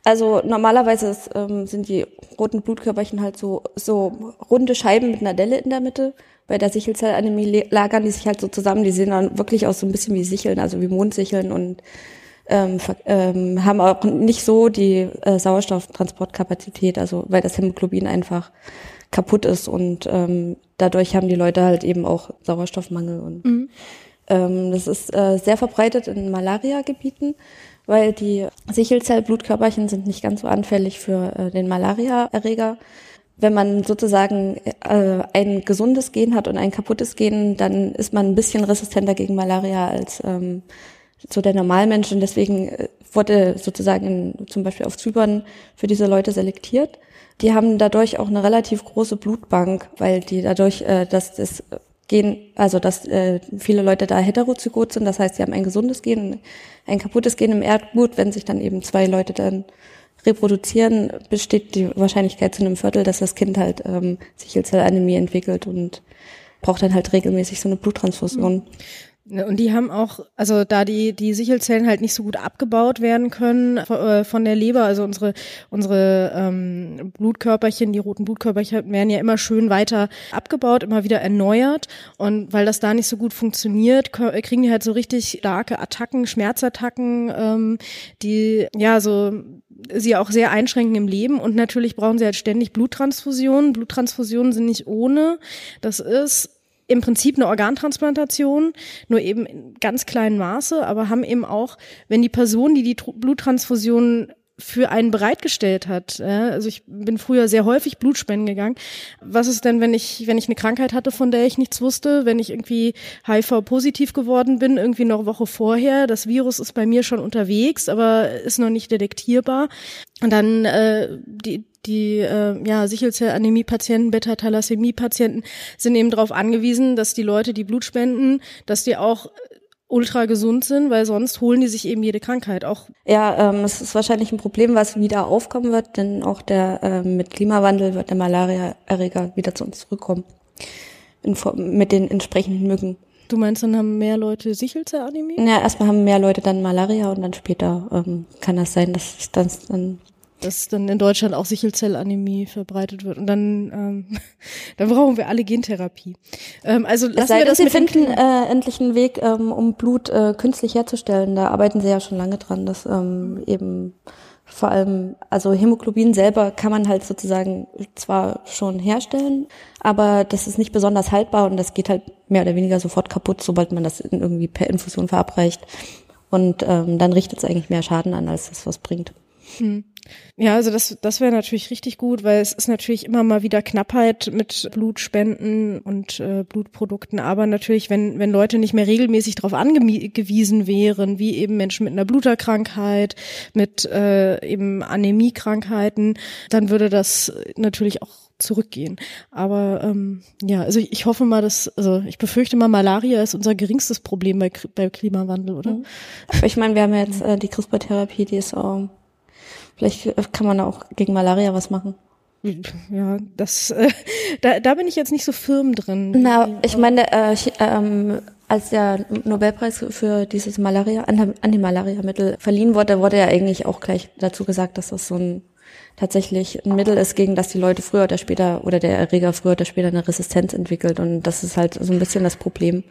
Also normalerweise ist, ähm, sind die roten Blutkörperchen halt so, so runde Scheiben mit einer Delle in der Mitte. Bei der Sichelzellanämie lagern die sich halt so zusammen. Die sehen dann wirklich aus so ein bisschen wie Sicheln, also wie Mondsicheln und ähm, ähm, haben auch nicht so die äh, Sauerstofftransportkapazität, also weil das Hämoglobin einfach kaputt ist und ähm, dadurch haben die Leute halt eben auch Sauerstoffmangel und mhm. ähm, das ist äh, sehr verbreitet in Malaria-Gebieten, weil die Sichelzellblutkörperchen sind nicht ganz so anfällig für äh, den Malaria-Erreger. Wenn man sozusagen äh, ein gesundes Gen hat und ein kaputtes Gen, dann ist man ein bisschen resistenter gegen Malaria als ähm, so der Normalmensch und deswegen äh, wurde sozusagen in, zum Beispiel auf Zypern für diese Leute selektiert. Die haben dadurch auch eine relativ große Blutbank, weil die dadurch, äh, dass das Gen, also dass äh, viele Leute da heterozygot sind, das heißt, sie haben ein gesundes Gen, ein kaputtes Gen im Erdblut, wenn sich dann eben zwei Leute dann reproduzieren, besteht die Wahrscheinlichkeit zu einem Viertel, dass das Kind halt ähm, Sichelzellanämie entwickelt und braucht dann halt regelmäßig so eine Bluttransfusion. Ne, und die haben auch, also da die, die Sichelzellen halt nicht so gut abgebaut werden können äh, von der Leber, also unsere, unsere ähm, Blutkörperchen, die roten Blutkörperchen werden ja immer schön weiter abgebaut, immer wieder erneuert. Und weil das da nicht so gut funktioniert, kriegen die halt so richtig starke Attacken, Schmerzattacken, ähm, die ja so sie auch sehr einschränken im Leben und natürlich brauchen sie halt ständig Bluttransfusionen. Bluttransfusionen sind nicht ohne. Das ist im Prinzip eine Organtransplantation, nur eben in ganz kleinem Maße, aber haben eben auch, wenn die Person, die die Bluttransfusion für einen bereitgestellt hat. Ja, also ich bin früher sehr häufig Blutspenden gegangen. Was ist denn, wenn ich, wenn ich eine Krankheit hatte, von der ich nichts wusste, wenn ich irgendwie HIV-positiv geworden bin, irgendwie noch eine Woche vorher, das Virus ist bei mir schon unterwegs, aber ist noch nicht detektierbar. Und dann äh, die, die äh, ja, Sichelzellanämie-Patienten, Beta-Thalassämie-Patienten sind eben darauf angewiesen, dass die Leute, die Blut spenden, dass die auch ultra gesund sind, weil sonst holen die sich eben jede Krankheit auch. Ja, ähm, es ist wahrscheinlich ein Problem, was wieder aufkommen wird, denn auch der äh, mit Klimawandel wird der Malariaerreger wieder zu uns zurückkommen. In, mit den entsprechenden Mücken. Du meinst, dann haben mehr Leute Sichelzellanämie? Ja, erstmal haben mehr Leute dann Malaria und dann später ähm, kann das sein, dass das dann dass dann in Deutschland auch Sichelzellanämie verbreitet wird. Und dann, ähm, *laughs* dann brauchen wir alle Gentherapie. Ähm, also lassen wir das Sie finden äh, endlich einen Weg, ähm, um Blut äh, künstlich herzustellen. Da arbeiten Sie ja schon lange dran, dass ähm, eben vor allem, also Hämoglobin selber kann man halt sozusagen zwar schon herstellen, aber das ist nicht besonders haltbar und das geht halt mehr oder weniger sofort kaputt, sobald man das irgendwie per Infusion verabreicht. Und ähm, dann richtet es eigentlich mehr Schaden an, als es was bringt. Hm. Ja, also das, das wäre natürlich richtig gut, weil es ist natürlich immer mal wieder Knappheit mit Blutspenden und äh, Blutprodukten. Aber natürlich, wenn, wenn Leute nicht mehr regelmäßig darauf angewiesen wären, wie eben Menschen mit einer Bluterkrankheit, mit äh, eben Anämiekrankheiten, dann würde das natürlich auch zurückgehen. Aber ähm, ja, also ich, ich hoffe mal, dass, also ich befürchte mal, Malaria ist unser geringstes Problem bei, bei Klimawandel, oder? Mhm. Ich meine, wir haben jetzt äh, die CRISPR-Therapie, die ist auch Vielleicht kann man auch gegen Malaria was machen. Ja, das, äh, da, da bin ich jetzt nicht so firm drin. Na, ich meine, äh, ähm, als der Nobelpreis für dieses Malaria, Anti-Malaria-Mittel verliehen wurde, wurde ja eigentlich auch gleich dazu gesagt, dass das so ein tatsächlich ein Mittel ist, gegen das die Leute früher oder später oder der Erreger früher oder später eine Resistenz entwickelt. Und das ist halt so ein bisschen das Problem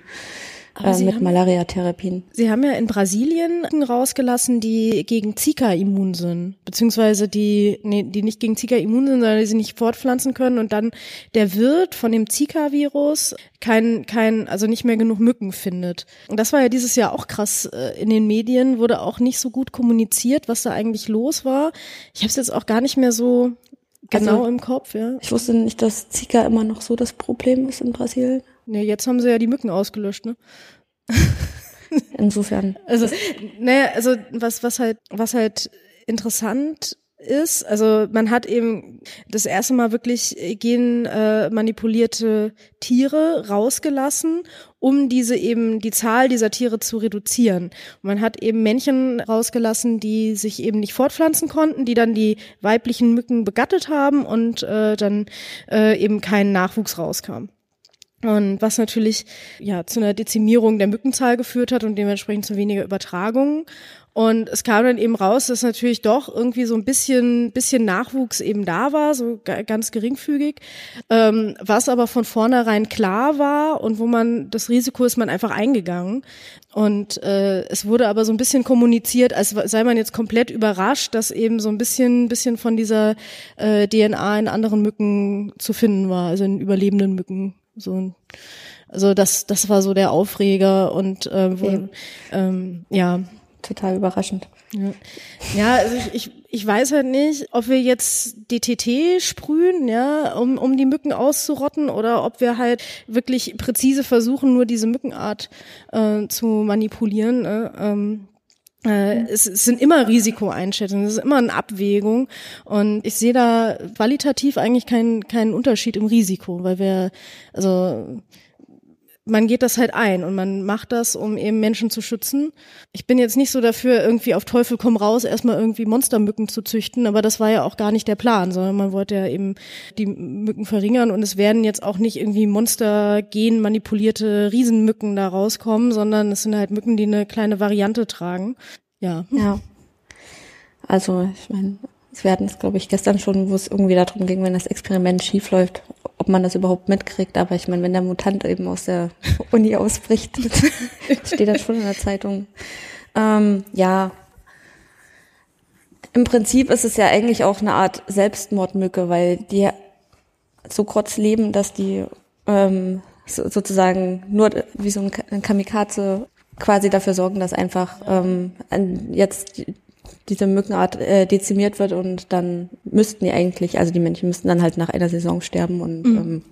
äh, mit Malaria-Therapien. Sie haben ja in Brasilien rausgelassen, die gegen Zika immun sind, beziehungsweise die, nee, die nicht gegen Zika immun sind, sondern die sie nicht fortpflanzen können und dann der Wirt von dem Zika-Virus kein, kein, also nicht mehr genug Mücken findet. Und das war ja dieses Jahr auch krass äh, in den Medien, wurde auch nicht so gut kommuniziert, was da eigentlich los war. Ich habe es jetzt auch gar nicht mehr so genau also, im Kopf, ja. Ich wusste nicht, dass Zika immer noch so das Problem ist in Brasilien. Nee, jetzt haben sie ja die Mücken ausgelöscht, ne? *laughs* Insofern. Also, naja, also was, was halt, was halt interessant ist, also man hat eben das erste Mal wirklich genmanipulierte äh, Tiere rausgelassen, um diese eben die Zahl dieser Tiere zu reduzieren. Und man hat eben Männchen rausgelassen, die sich eben nicht fortpflanzen konnten, die dann die weiblichen Mücken begattet haben und äh, dann äh, eben kein Nachwuchs rauskam. Und was natürlich ja zu einer Dezimierung der Mückenzahl geführt hat und dementsprechend zu weniger Übertragungen. Und es kam dann eben raus, dass natürlich doch irgendwie so ein bisschen, bisschen Nachwuchs eben da war, so ganz geringfügig, ähm, was aber von vornherein klar war und wo man das Risiko ist man einfach eingegangen. Und äh, es wurde aber so ein bisschen kommuniziert, als sei man jetzt komplett überrascht, dass eben so ein bisschen, bisschen von dieser äh, DNA in anderen Mücken zu finden war, also in überlebenden Mücken. So, also das, das war so der Aufreger und äh, wo, ja. Ähm, ja. Total überraschend. Ja, ja also ich, ich, ich weiß halt nicht, ob wir jetzt DTT sprühen, ja, um, um die Mücken auszurotten oder ob wir halt wirklich präzise versuchen, nur diese Mückenart äh, zu manipulieren. Äh, ähm, äh, es, es sind immer Risikoeinschätzungen, es ist immer eine Abwägung. Und ich sehe da qualitativ eigentlich keinen keinen Unterschied im Risiko, weil wir also man geht das halt ein und man macht das, um eben Menschen zu schützen. Ich bin jetzt nicht so dafür, irgendwie auf Teufel komm raus, erstmal irgendwie Monstermücken zu züchten, aber das war ja auch gar nicht der Plan, sondern man wollte ja eben die Mücken verringern und es werden jetzt auch nicht irgendwie Monster-gen manipulierte Riesenmücken da rauskommen, sondern es sind halt Mücken, die eine kleine Variante tragen. Ja. Ja. Also, ich meine, wir hatten es, glaube ich, gestern schon, wo es irgendwie darum ging, wenn das Experiment schief läuft, ob man das überhaupt mitkriegt. Aber ich meine, wenn der Mutant eben aus der *laughs* Uni ausbricht, *laughs* steht das schon in der Zeitung. Ähm, ja. Im Prinzip ist es ja eigentlich auch eine Art Selbstmordmücke, weil die so kurz leben, dass die ähm, so, sozusagen nur wie so ein Kamikaze quasi dafür sorgen, dass einfach ähm, jetzt diese Mückenart äh, dezimiert wird und dann müssten die eigentlich, also die Männchen müssten dann halt nach einer Saison sterben und mhm. ähm,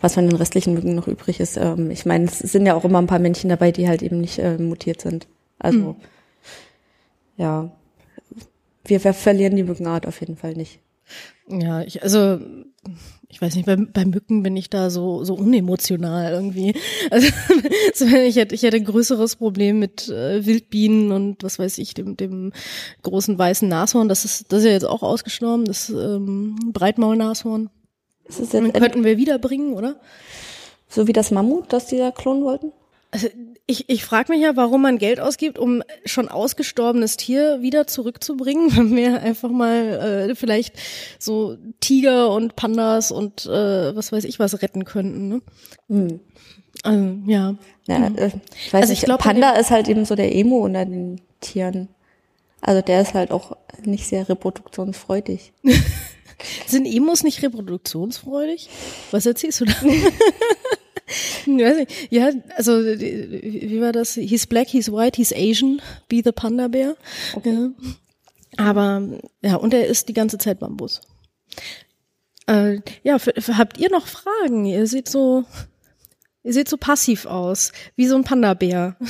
was von den restlichen Mücken noch übrig ist. Ähm, ich meine, es sind ja auch immer ein paar Männchen dabei, die halt eben nicht äh, mutiert sind. Also mhm. ja, wir, wir verlieren die Mückenart auf jeden Fall nicht. Ja, ich, also ich weiß nicht, bei, bei Mücken bin ich da so so unemotional irgendwie. *laughs* Also ich hätte ich hätte ein größeres Problem mit äh, Wildbienen und was weiß ich dem dem großen weißen Nashorn. Das ist das ist ja jetzt auch ausgestorben, das ähm, Breitmaulnashorn. Das ist jetzt könnten wir wiederbringen, oder? So wie das Mammut, das die da klonen wollten? Also ich, ich frage mich ja, warum man Geld ausgibt, um schon ausgestorbenes Tier wieder zurückzubringen, *laughs* wenn wir einfach mal äh, vielleicht so Tiger und Pandas und äh, was weiß ich was retten könnten. Ne? Mhm. Also, ja. ja mhm. äh, ich weiß also nicht, ich glaub, Panda ist halt eben so der Emo unter den Tieren. Also der ist halt auch nicht sehr reproduktionsfreudig. *laughs* Sind Emos nicht reproduktionsfreudig? Was erzählst du da? *laughs* ja, also wie war das? He's black, he's white, he's Asian, be the Panda Bear. Okay. Ja. Aber ja, und er isst die ganze Zeit Bambus. Äh, ja, habt ihr noch Fragen? Ihr seht so, ihr seht so passiv aus, wie so ein Panda-Bär. *laughs*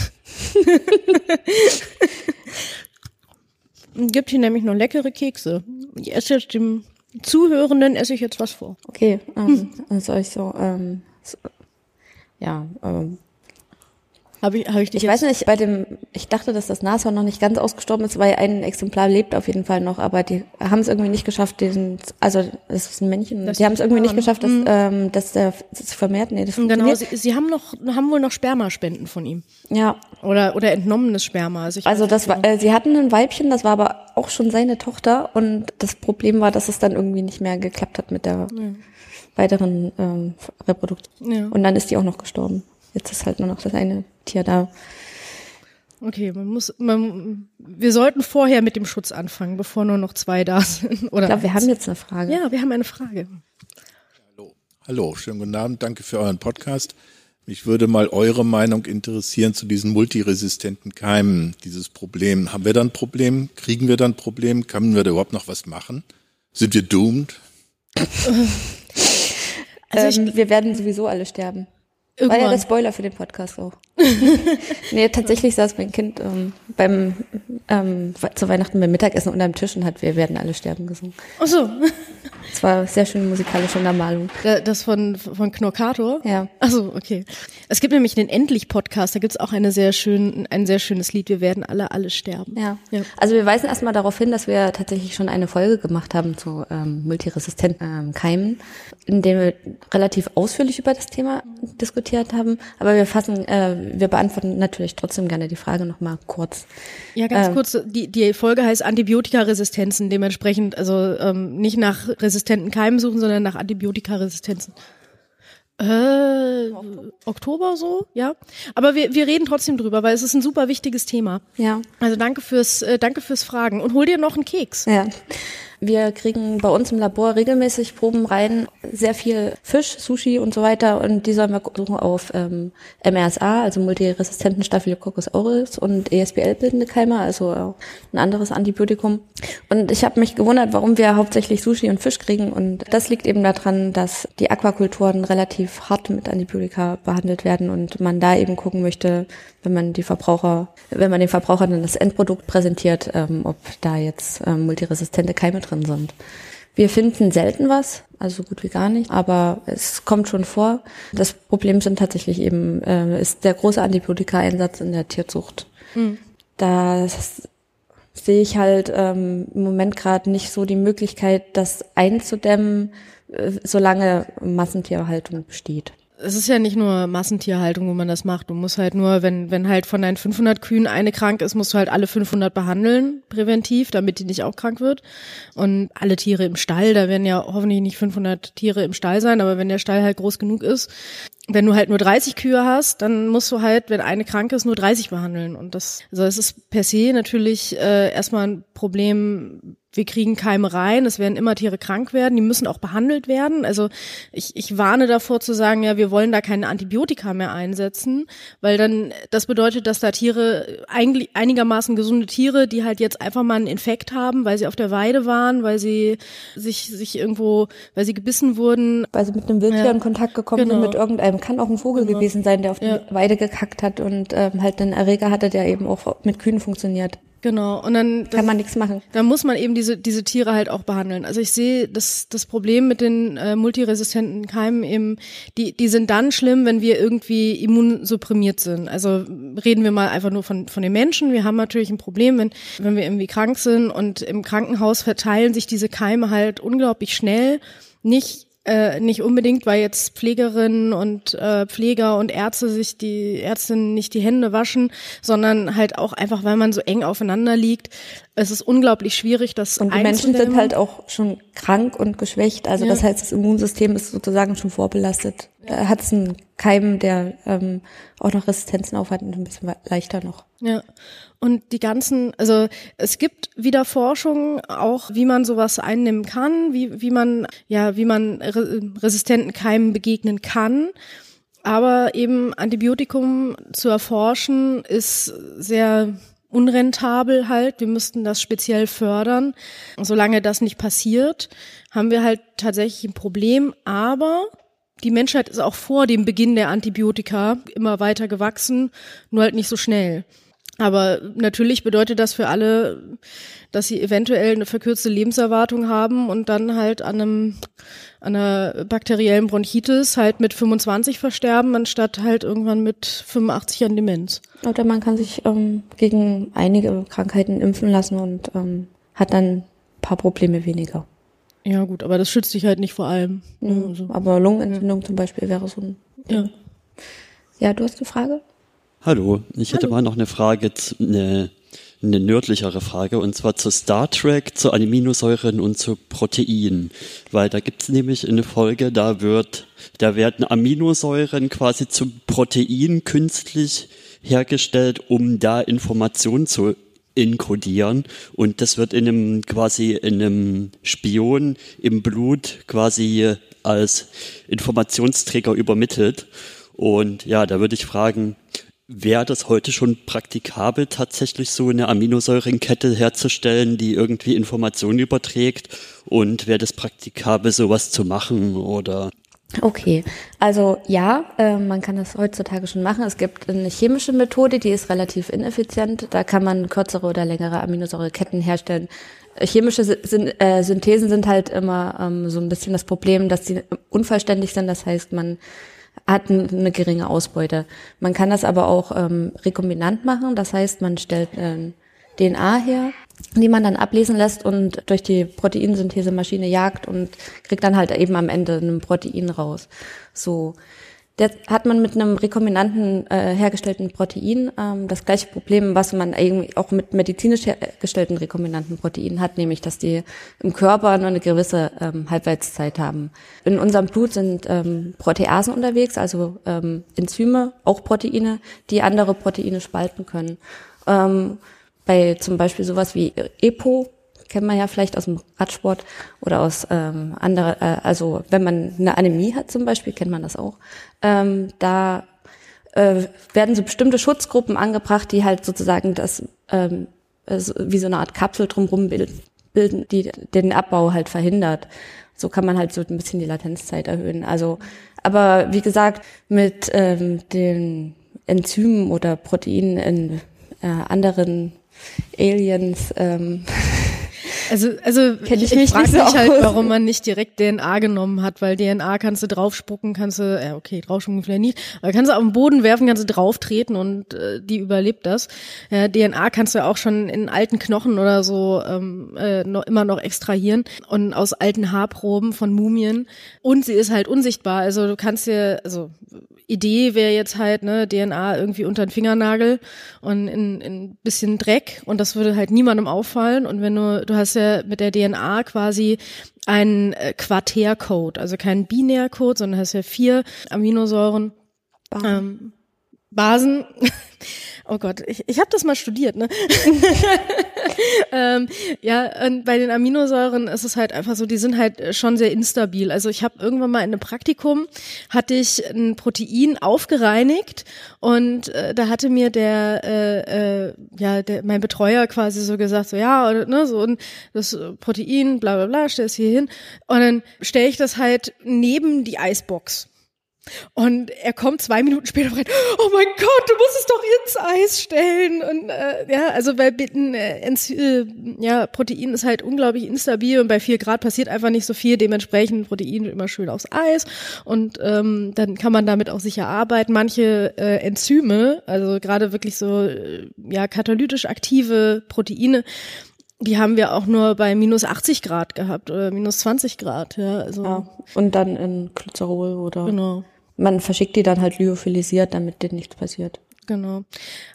Gibt hier nämlich noch leckere Kekse. Ich esse jetzt dem Zuhörenden esse ich jetzt was vor. Okay, ähm, *laughs* soll ich so, ähm, so ja, ähm, habe ich, hab ich dich Ich weiß nicht, bei dem, ich dachte, dass das Nashorn noch nicht ganz ausgestorben ist, weil ein Exemplar lebt auf jeden Fall noch, aber die haben es irgendwie nicht geschafft, diesen, also das ist ein Männchen, das die haben es irgendwie nicht geschafft, dass, mhm. ähm, dass der sich vermehrt. Nee, das genau, sie, sie haben noch, haben wohl noch Spermaspenden von ihm. Ja. Oder, oder entnommenes Sperma. Also, also das war, genau. äh, sie hatten ein Weibchen, das war aber auch schon seine Tochter und das Problem war, dass es dann irgendwie nicht mehr geklappt hat mit der ja. Weiteren ähm, Reproduktion. Ja. Und dann ist die auch noch gestorben. Jetzt ist halt nur noch das eine Tier da. Okay, man muss, man, wir sollten vorher mit dem Schutz anfangen, bevor nur noch zwei da sind. Oder ich glaube, wir haben jetzt eine Frage. Ja, wir haben eine Frage. Hallo, hallo, schönen guten Abend, danke für euren Podcast. Mich würde mal eure Meinung interessieren zu diesen multiresistenten Keimen, dieses Problem. Haben wir dann ein Problem? Kriegen wir dann ein Problem? Können wir da überhaupt noch was machen? Sind wir doomed? *laughs* Also ähm, wir werden sowieso alle sterben. Irgendwann. War ja der Spoiler für den Podcast auch. *laughs* nee, tatsächlich saß mein Kind ähm, beim ähm, zu Weihnachten beim Mittagessen unter dem Tisch und hat Wir werden alle sterben gesungen. Ach so. *laughs* Es war sehr schöne musikalische Untermalung. Das von, von Knorkator? Ja. Ach so, okay. Es gibt nämlich den Endlich-Podcast, da gibt's auch eine sehr schön, ein sehr schönes Lied, Wir werden alle, alle sterben. Ja. ja. Also wir weisen erstmal darauf hin, dass wir tatsächlich schon eine Folge gemacht haben zu ähm, multiresistenten ähm, Keimen, in der wir relativ ausführlich über das Thema diskutiert haben. Aber wir fassen, äh, wir beantworten natürlich trotzdem gerne die Frage nochmal kurz. Ja, ganz ähm, kurz, die, die Folge heißt Antibiotikaresistenzen, dementsprechend, also ähm, nicht nach resistenten Keimen suchen, sondern nach Antibiotikaresistenzen. Äh, Oktober so, ja. Aber wir, wir reden trotzdem drüber, weil es ist ein super wichtiges Thema. Ja. Also danke fürs, äh, danke fürs Fragen und hol dir noch einen Keks. Ja. Wir kriegen bei uns im Labor regelmäßig Proben rein, sehr viel Fisch, Sushi und so weiter. Und die sollen wir suchen auf ähm, MRSA, also multiresistenten Staphylococcus aureus und ESBL-bildende Keime, also auch ein anderes Antibiotikum. Und ich habe mich gewundert, warum wir hauptsächlich Sushi und Fisch kriegen. Und das liegt eben daran, dass die Aquakulturen relativ hart mit Antibiotika behandelt werden und man da eben gucken möchte, wenn man die Verbraucher, wenn man den Verbrauchern dann das Endprodukt präsentiert, ähm, ob da jetzt ähm, multiresistente Keime drin sind. Wir finden selten was, also gut wie gar nicht, aber es kommt schon vor. Das Problem sind tatsächlich eben, äh, ist der große Antibiotika-Einsatz in der Tierzucht. Mhm. Da sehe ich halt ähm, im Moment gerade nicht so die Möglichkeit, das einzudämmen, äh, solange Massentierhaltung besteht es ist ja nicht nur Massentierhaltung, wo man das macht. Du musst halt nur, wenn, wenn halt von deinen 500 Kühen eine krank ist, musst du halt alle 500 behandeln, präventiv, damit die nicht auch krank wird. Und alle Tiere im Stall, da werden ja hoffentlich nicht 500 Tiere im Stall sein, aber wenn der Stall halt groß genug ist, wenn du halt nur 30 Kühe hast, dann musst du halt, wenn eine krank ist, nur 30 behandeln. Und das, also es ist per se natürlich äh, erstmal ein Problem wir kriegen Keime rein, es werden immer Tiere krank werden, die müssen auch behandelt werden. Also ich, ich warne davor zu sagen, ja, wir wollen da keine Antibiotika mehr einsetzen, weil dann das bedeutet, dass da Tiere, eigentlich einigermaßen gesunde Tiere, die halt jetzt einfach mal einen Infekt haben, weil sie auf der Weide waren, weil sie sich, sich irgendwo, weil sie gebissen wurden. Weil sie mit einem Wildtier ja. in Kontakt gekommen genau. sind, mit irgendeinem, kann auch ein Vogel genau. gewesen sein, der auf die ja. Weide gekackt hat und ähm, halt einen Erreger hatte, der eben auch mit Kühen funktioniert. Genau. Und dann das, kann man nichts machen. Dann muss man eben diese diese Tiere halt auch behandeln. Also ich sehe das das Problem mit den äh, multiresistenten Keimen eben, die die sind dann schlimm, wenn wir irgendwie immunsupprimiert sind. Also reden wir mal einfach nur von von den Menschen. Wir haben natürlich ein Problem, wenn wenn wir irgendwie krank sind und im Krankenhaus verteilen sich diese Keime halt unglaublich schnell. Nicht äh, nicht unbedingt, weil jetzt Pflegerinnen und äh, Pfleger und Ärzte sich die Ärztinnen nicht die Hände waschen, sondern halt auch einfach, weil man so eng aufeinander liegt. Es ist unglaublich schwierig, das Und die Menschen sind halt auch schon krank und geschwächt. Also ja. das heißt, das Immunsystem ist sozusagen schon vorbelastet. Ja. Hat es einen Keim, der ähm, auch noch Resistenzen aufhat und ein bisschen leichter noch. Ja. Und die ganzen, also es gibt wieder Forschung auch, wie man sowas einnehmen kann, wie, wie man, ja, wie man resistenten Keimen begegnen kann. Aber eben Antibiotikum zu erforschen ist sehr unrentabel halt. Wir müssten das speziell fördern. Solange das nicht passiert, haben wir halt tatsächlich ein Problem. Aber die Menschheit ist auch vor dem Beginn der Antibiotika immer weiter gewachsen, nur halt nicht so schnell. Aber natürlich bedeutet das für alle, dass sie eventuell eine verkürzte Lebenserwartung haben und dann halt an einem an einer bakteriellen Bronchitis halt mit 25 versterben, anstatt halt irgendwann mit 85 an Demenz. Oder man kann sich ähm, gegen einige Krankheiten impfen lassen und ähm, hat dann ein paar Probleme weniger. Ja gut, aber das schützt dich halt nicht vor allem. Mhm, also, aber Lungenentzündung ja. zum Beispiel wäre so ein. Ja. Ja, du hast eine Frage? Hallo, ich hätte Hallo. mal noch eine Frage, eine, eine nördlichere Frage, und zwar zu Star Trek, zu Aminosäuren und zu Proteinen. Weil da gibt's nämlich eine Folge, da wird, da werden Aminosäuren quasi zu Proteinen künstlich hergestellt, um da Informationen zu inkodieren und das wird in einem quasi in einem Spion im Blut quasi als Informationsträger übermittelt und ja, da würde ich fragen, Wäre das heute schon praktikabel, tatsächlich so eine Aminosäurenkette herzustellen, die irgendwie Informationen überträgt? Und wäre das praktikabel, sowas zu machen oder? Okay, also ja, äh, man kann das heutzutage schon machen. Es gibt eine chemische Methode, die ist relativ ineffizient. Da kann man kürzere oder längere Aminosäureketten herstellen. Chemische äh, Synthesen sind halt immer ähm, so ein bisschen das Problem, dass sie unvollständig sind. Das heißt, man hat eine geringe Ausbeute. Man kann das aber auch ähm, rekombinant machen, das heißt, man stellt ähm, DNA her, die man dann ablesen lässt und durch die Proteinsynthesemaschine jagt und kriegt dann halt eben am Ende ein Protein raus. So. Der hat man mit einem rekombinanten äh, hergestellten Protein ähm, das gleiche Problem, was man eigentlich auch mit medizinisch hergestellten rekombinanten Proteinen hat, nämlich dass die im Körper nur eine gewisse ähm, Halbwertszeit haben. In unserem Blut sind ähm, Proteasen unterwegs, also ähm, Enzyme, auch Proteine, die andere Proteine spalten können. Ähm, bei zum Beispiel sowas wie EPO kennt man ja vielleicht aus dem Radsport oder aus ähm, andere, äh, also wenn man eine Anämie hat zum Beispiel, kennt man das auch. Ähm, da äh, werden so bestimmte Schutzgruppen angebracht, die halt sozusagen das ähm, wie so eine Art Kapsel drumherum bilden, die den Abbau halt verhindert. So kann man halt so ein bisschen die Latenzzeit erhöhen. Also, aber wie gesagt, mit ähm, den Enzymen oder Proteinen in äh, anderen Aliens ähm, *laughs* Also, also Kenn ich ich, mich frage nicht mich so halt, aus. warum man nicht direkt DNA genommen hat, weil DNA kannst du draufspucken, kannst du, ja okay, draufspucken vielleicht nicht, aber kannst du auf den Boden werfen, kannst du drauftreten und äh, die überlebt das. Ja, DNA kannst du auch schon in alten Knochen oder so ähm, äh, noch, immer noch extrahieren und aus alten Haarproben von Mumien. Und sie ist halt unsichtbar, also du kannst dir, also Idee wäre jetzt halt, ne, DNA irgendwie unter den Fingernagel und in, in ein bisschen Dreck und das würde halt niemandem auffallen. Und wenn du, du hast ja mit der DNA quasi einen äh, Quartärcode, also keinen Binärcode, sondern hast ja vier Aminosäuren. Ähm, Basen. Oh Gott, ich, ich habe das mal studiert, ne? *laughs* ähm, ja, und bei den Aminosäuren ist es halt einfach so, die sind halt schon sehr instabil. Also ich habe irgendwann mal in einem Praktikum hatte ich ein Protein aufgereinigt und äh, da hatte mir der äh, äh, ja der mein Betreuer quasi so gesagt so ja oder, ne so und das Protein bla bla bla stell es hier hin und dann stelle ich das halt neben die Eisbox. Und er kommt zwei Minuten später rein, oh mein Gott, du musst es doch ins Eis stellen. Und äh, ja, also bei Bitten, äh, äh, ja, Protein ist halt unglaublich instabil und bei vier Grad passiert einfach nicht so viel. Dementsprechend Protein immer schön aufs Eis und ähm, dann kann man damit auch sicher arbeiten. Manche äh, Enzyme, also gerade wirklich so äh, ja katalytisch aktive Proteine, die haben wir auch nur bei minus 80 Grad gehabt oder minus 20 Grad. Ja, also Ja. Und dann in Glycerol oder genau. Man verschickt die dann halt lyophilisiert, damit denen nichts passiert. Genau.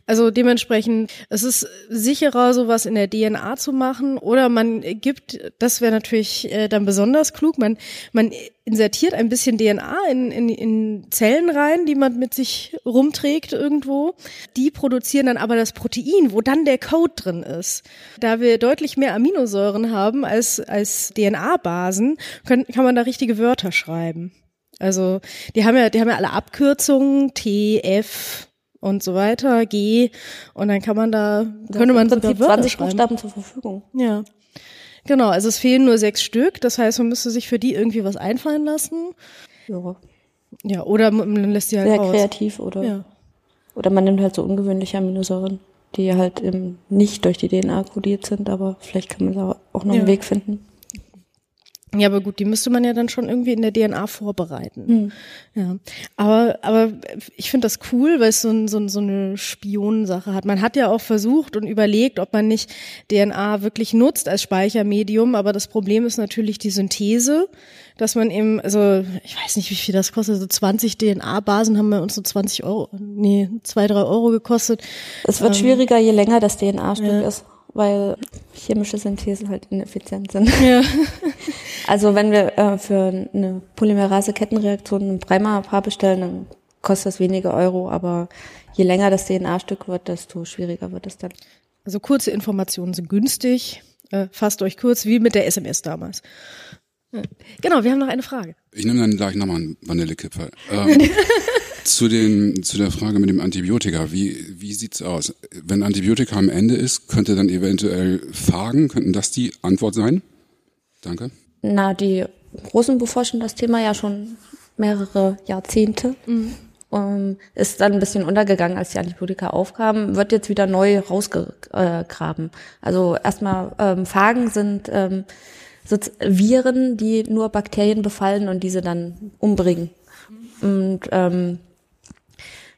Also dementsprechend, es ist sicherer, sowas in der DNA zu machen oder man gibt, das wäre natürlich äh, dann besonders klug, man, man insertiert ein bisschen DNA in, in, in Zellen rein, die man mit sich rumträgt irgendwo. Die produzieren dann aber das Protein, wo dann der Code drin ist. Da wir deutlich mehr Aminosäuren haben als, als DNA-Basen, kann man da richtige Wörter schreiben. Also die haben ja, die haben ja alle Abkürzungen, T, F, und so weiter, G und dann kann man da könnte man Im Prinzip sogar Wörter 20 schreiben. Buchstaben zur Verfügung. Ja. Genau, also es fehlen nur sechs Stück, das heißt, man müsste sich für die irgendwie was einfallen lassen. Ja. Ja, oder man lässt die halt Sehr aus. kreativ oder Ja. oder man nimmt halt so ungewöhnliche Aminosäuren, die halt eben nicht durch die DNA kodiert sind, aber vielleicht kann man da auch noch Ja. einen Weg finden. Ja, aber gut, die müsste man ja dann schon irgendwie in der DNA vorbereiten. Ja, aber aber ich finde das cool, weil es so, ein, so, ein, so eine Spionensache hat. Man hat ja auch versucht und überlegt, ob man nicht DNA wirklich nutzt als Speichermedium, aber das Problem ist natürlich die Synthese, dass man eben, also ich weiß nicht, wie viel das kostet, so 20 DNA-Basen haben bei uns so 20 Euro, nee, zwei, drei Euro gekostet. Es Ähm, wird schwieriger, je länger das DNA-Stück ist, weil chemische Synthesen halt ineffizient sind. Ja. *laughs* Also wenn wir äh, für eine Polymerase-Kettenreaktion ein Primer-Paar bestellen, dann kostet das wenige Euro, aber je länger das DNA-Stück wird, desto schwieriger wird es dann. Also kurze Informationen sind günstig. Äh, fasst euch kurz, wie mit der SMS damals. Ja. Genau, wir haben noch eine Frage. Ich nehme dann gleich nochmal einen Vanillekipferl. Ähm, *laughs* zu, den, zu der Frage mit dem Antibiotika. Wie, wie sieht's aus? Wenn Antibiotika am Ende ist, könnte dann eventuell Phagen, könnten das die Antwort sein? Danke. Na, die Russen beforschen das Thema ja schon mehrere Jahrzehnte. Ähm, ist dann ein bisschen untergegangen, als die Antibiotika aufkamen, wird jetzt wieder neu rausgegraben. Also erstmal ähm, Phagen sind ähm, so Viren, die nur Bakterien befallen und diese dann umbringen. Und ähm,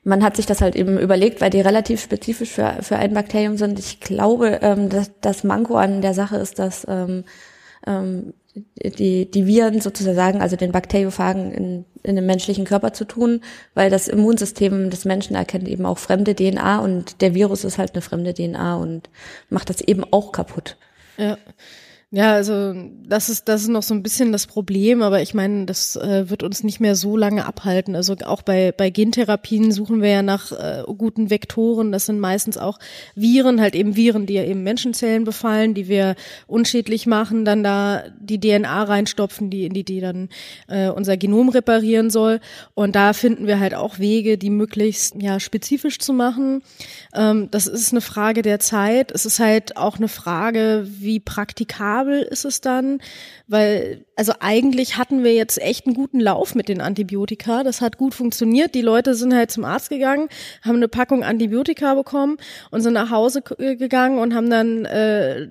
man hat sich das halt eben überlegt, weil die relativ spezifisch für, für ein Bakterium sind. Ich glaube, ähm, dass das Manko an der Sache ist, dass ähm, ähm, die, die Viren sozusagen, also den Bakteriophagen in, in den menschlichen Körper zu tun, weil das Immunsystem des Menschen erkennt eben auch fremde DNA und der Virus ist halt eine fremde DNA und macht das eben auch kaputt. Ja. Ja, also das ist das ist noch so ein bisschen das Problem, aber ich meine, das äh, wird uns nicht mehr so lange abhalten. Also auch bei bei Gentherapien suchen wir ja nach äh, guten Vektoren. Das sind meistens auch Viren, halt eben Viren, die ja eben Menschenzellen befallen, die wir unschädlich machen, dann da die DNA reinstopfen, die in die die dann äh, unser Genom reparieren soll. Und da finden wir halt auch Wege, die möglichst ja spezifisch zu machen. Ähm, das ist eine Frage der Zeit. Es ist halt auch eine Frage, wie praktikabel akzeptabel ist es dann? Weil, also eigentlich hatten wir jetzt echt einen guten Lauf mit den Antibiotika. Das hat gut funktioniert. Die Leute sind halt zum Arzt gegangen, haben eine Packung Antibiotika bekommen und sind nach Hause gegangen und haben dann äh,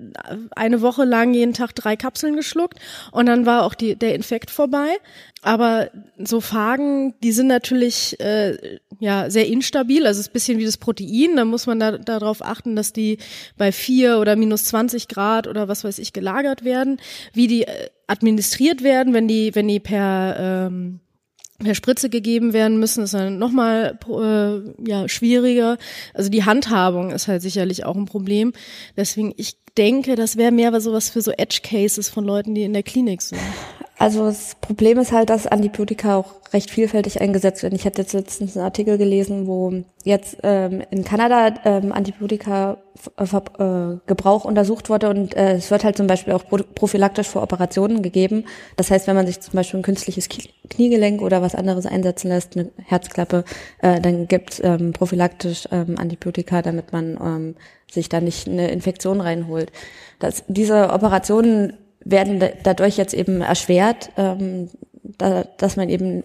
eine Woche lang jeden Tag drei Kapseln geschluckt und dann war auch die, der Infekt vorbei. Aber so Phagen, die sind natürlich äh, ja sehr instabil. Also es ist ein bisschen wie das Protein. Da muss man da darauf achten, dass die bei vier oder minus 20 Grad oder was weiß ich gelagert werden. Wie die äh, administriert werden, wenn die, wenn die per ähm, per Spritze gegeben werden müssen, ist dann nochmal äh, ja, schwieriger. Also die Handhabung ist halt sicherlich auch ein Problem. Deswegen, ich denke, das wäre mehr sowas für so Edge-Cases von Leuten, die in der Klinik sind. Also das Problem ist halt, dass Antibiotika auch recht vielfältig eingesetzt werden. Ich hatte jetzt letztens einen Artikel gelesen, wo jetzt ähm, in Kanada ähm, Antibiotika äh, Gebrauch untersucht wurde und äh, es wird halt zum Beispiel auch prophylaktisch vor Operationen gegeben. Das heißt, wenn man sich zum Beispiel ein künstliches Kniegelenk oder was anderes einsetzen lässt, eine Herzklappe, äh, dann gibt ähm, prophylaktisch ähm, Antibiotika, damit man ähm, sich da nicht eine Infektion reinholt. Das, diese Operationen werden dadurch jetzt eben erschwert, ähm, da, dass man eben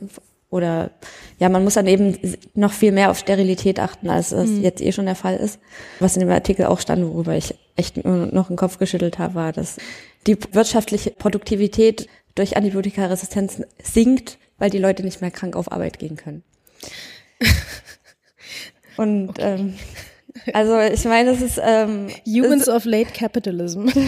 oder ja, man muss dann eben noch viel mehr auf Sterilität achten, als es mhm. jetzt eh schon der Fall ist. Was in dem Artikel auch stand, worüber ich echt noch den Kopf geschüttelt habe, war, dass die wirtschaftliche Produktivität durch Antibiotikaresistenz sinkt, weil die Leute nicht mehr krank auf Arbeit gehen können. *laughs* Und okay. ähm, also ich meine, es ist ähm, Humans of Late Capitalism. *laughs*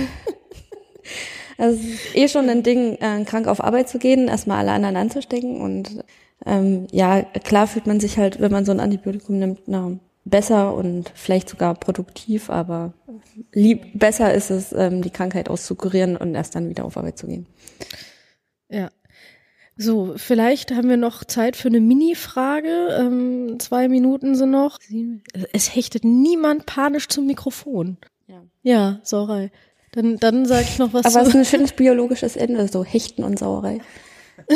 Also es ist eh schon ein Ding, äh, krank auf Arbeit zu gehen, erstmal alle anderen anzustecken. Und ähm, ja, klar fühlt man sich halt, wenn man so ein Antibiotikum nimmt, na, besser und vielleicht sogar produktiv, aber lieb, besser ist es, ähm, die Krankheit auszukurieren und erst dann wieder auf Arbeit zu gehen. Ja. So, vielleicht haben wir noch Zeit für eine Mini-Frage. Ähm, zwei Minuten sind noch. Es hechtet niemand panisch zum Mikrofon. Ja, ja Sauerei. Dann, dann sage ich noch was. Aber es ist ein schönes biologisches Ende, so Hechten und Sauerei. *laughs*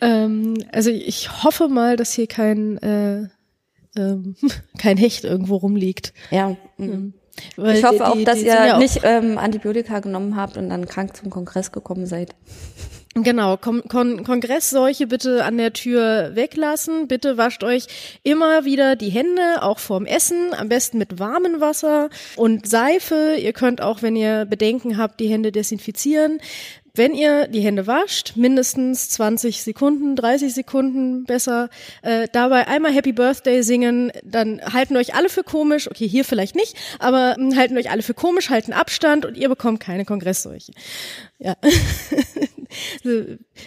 ähm, also ich hoffe mal, dass hier kein äh, ähm, *laughs* kein Hecht irgendwo rumliegt. Ja. Mhm. ich hoffe die, auch, dass ihr ja nicht ähm, Antibiotika genommen habt und dann krank zum Kongress gekommen seid. Genau, Kon Kon Kongressseuche bitte an der Tür weglassen. Bitte wascht euch immer wieder die Hände, auch vorm Essen, am besten mit warmem Wasser und Seife. Ihr könnt auch, wenn ihr Bedenken habt, die Hände desinfizieren. Wenn ihr die Hände wascht, mindestens 20 Sekunden, 30 Sekunden besser, äh, dabei einmal Happy Birthday singen, dann halten euch alle für komisch, okay, hier vielleicht nicht, aber mh, hm, halten euch alle für komisch, halten Abstand und ihr bekommt keine Kongressseuche. Ja. *laughs*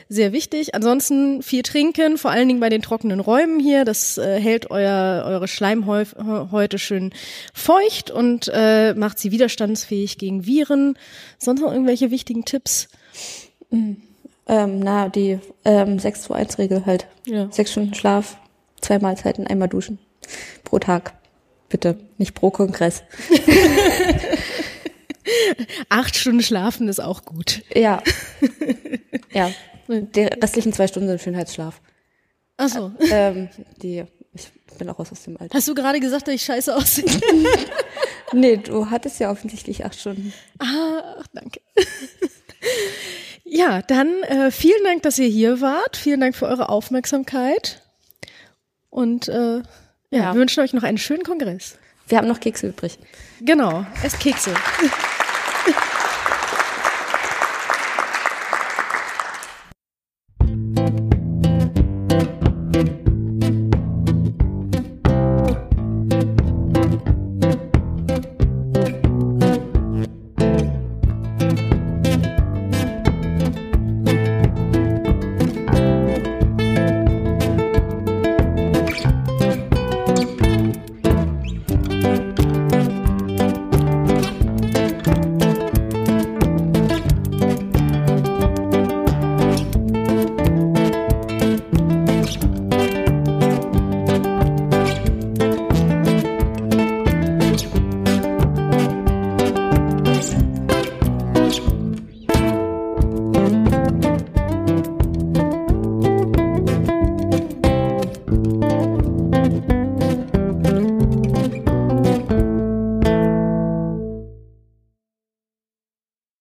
Sehr wichtig. Ansonsten viel trinken, vor allen Dingen bei den trockenen Räumen hier. Das äh, hält euer, eure Schleimhäute schön feucht und äh, macht sie widerstandsfähig gegen Viren. Sonst noch irgendwelche wichtigen Tipps? Mhm. Ähm, na, die ähm, 6 zu 1 Regel halt. Ja. Sechs Stunden Schlaf, zwei Mahlzeiten, einmal duschen. Pro Tag. Bitte, nicht pro Kongress. *laughs* Acht Stunden schlafen ist auch gut. Ja. *laughs* ja. Die restlichen zwei Stunden sind Schönheitsschlaf. Ach so. Ähm, die, ich bin auch raus aus dem Alter. Hast du gerade gesagt, dass ich scheiße aussehe? *laughs* nee, du hattest ja offensichtlich acht Stunden. Ah, danke. Ja, dann äh, vielen Dank, dass ihr hier wart. Vielen Dank für eure Aufmerksamkeit. Und äh, ja, ja. wir wünschen euch noch einen schönen Kongress. Wir haben noch Kekse übrig. Genau, esst Kekse. *laughs*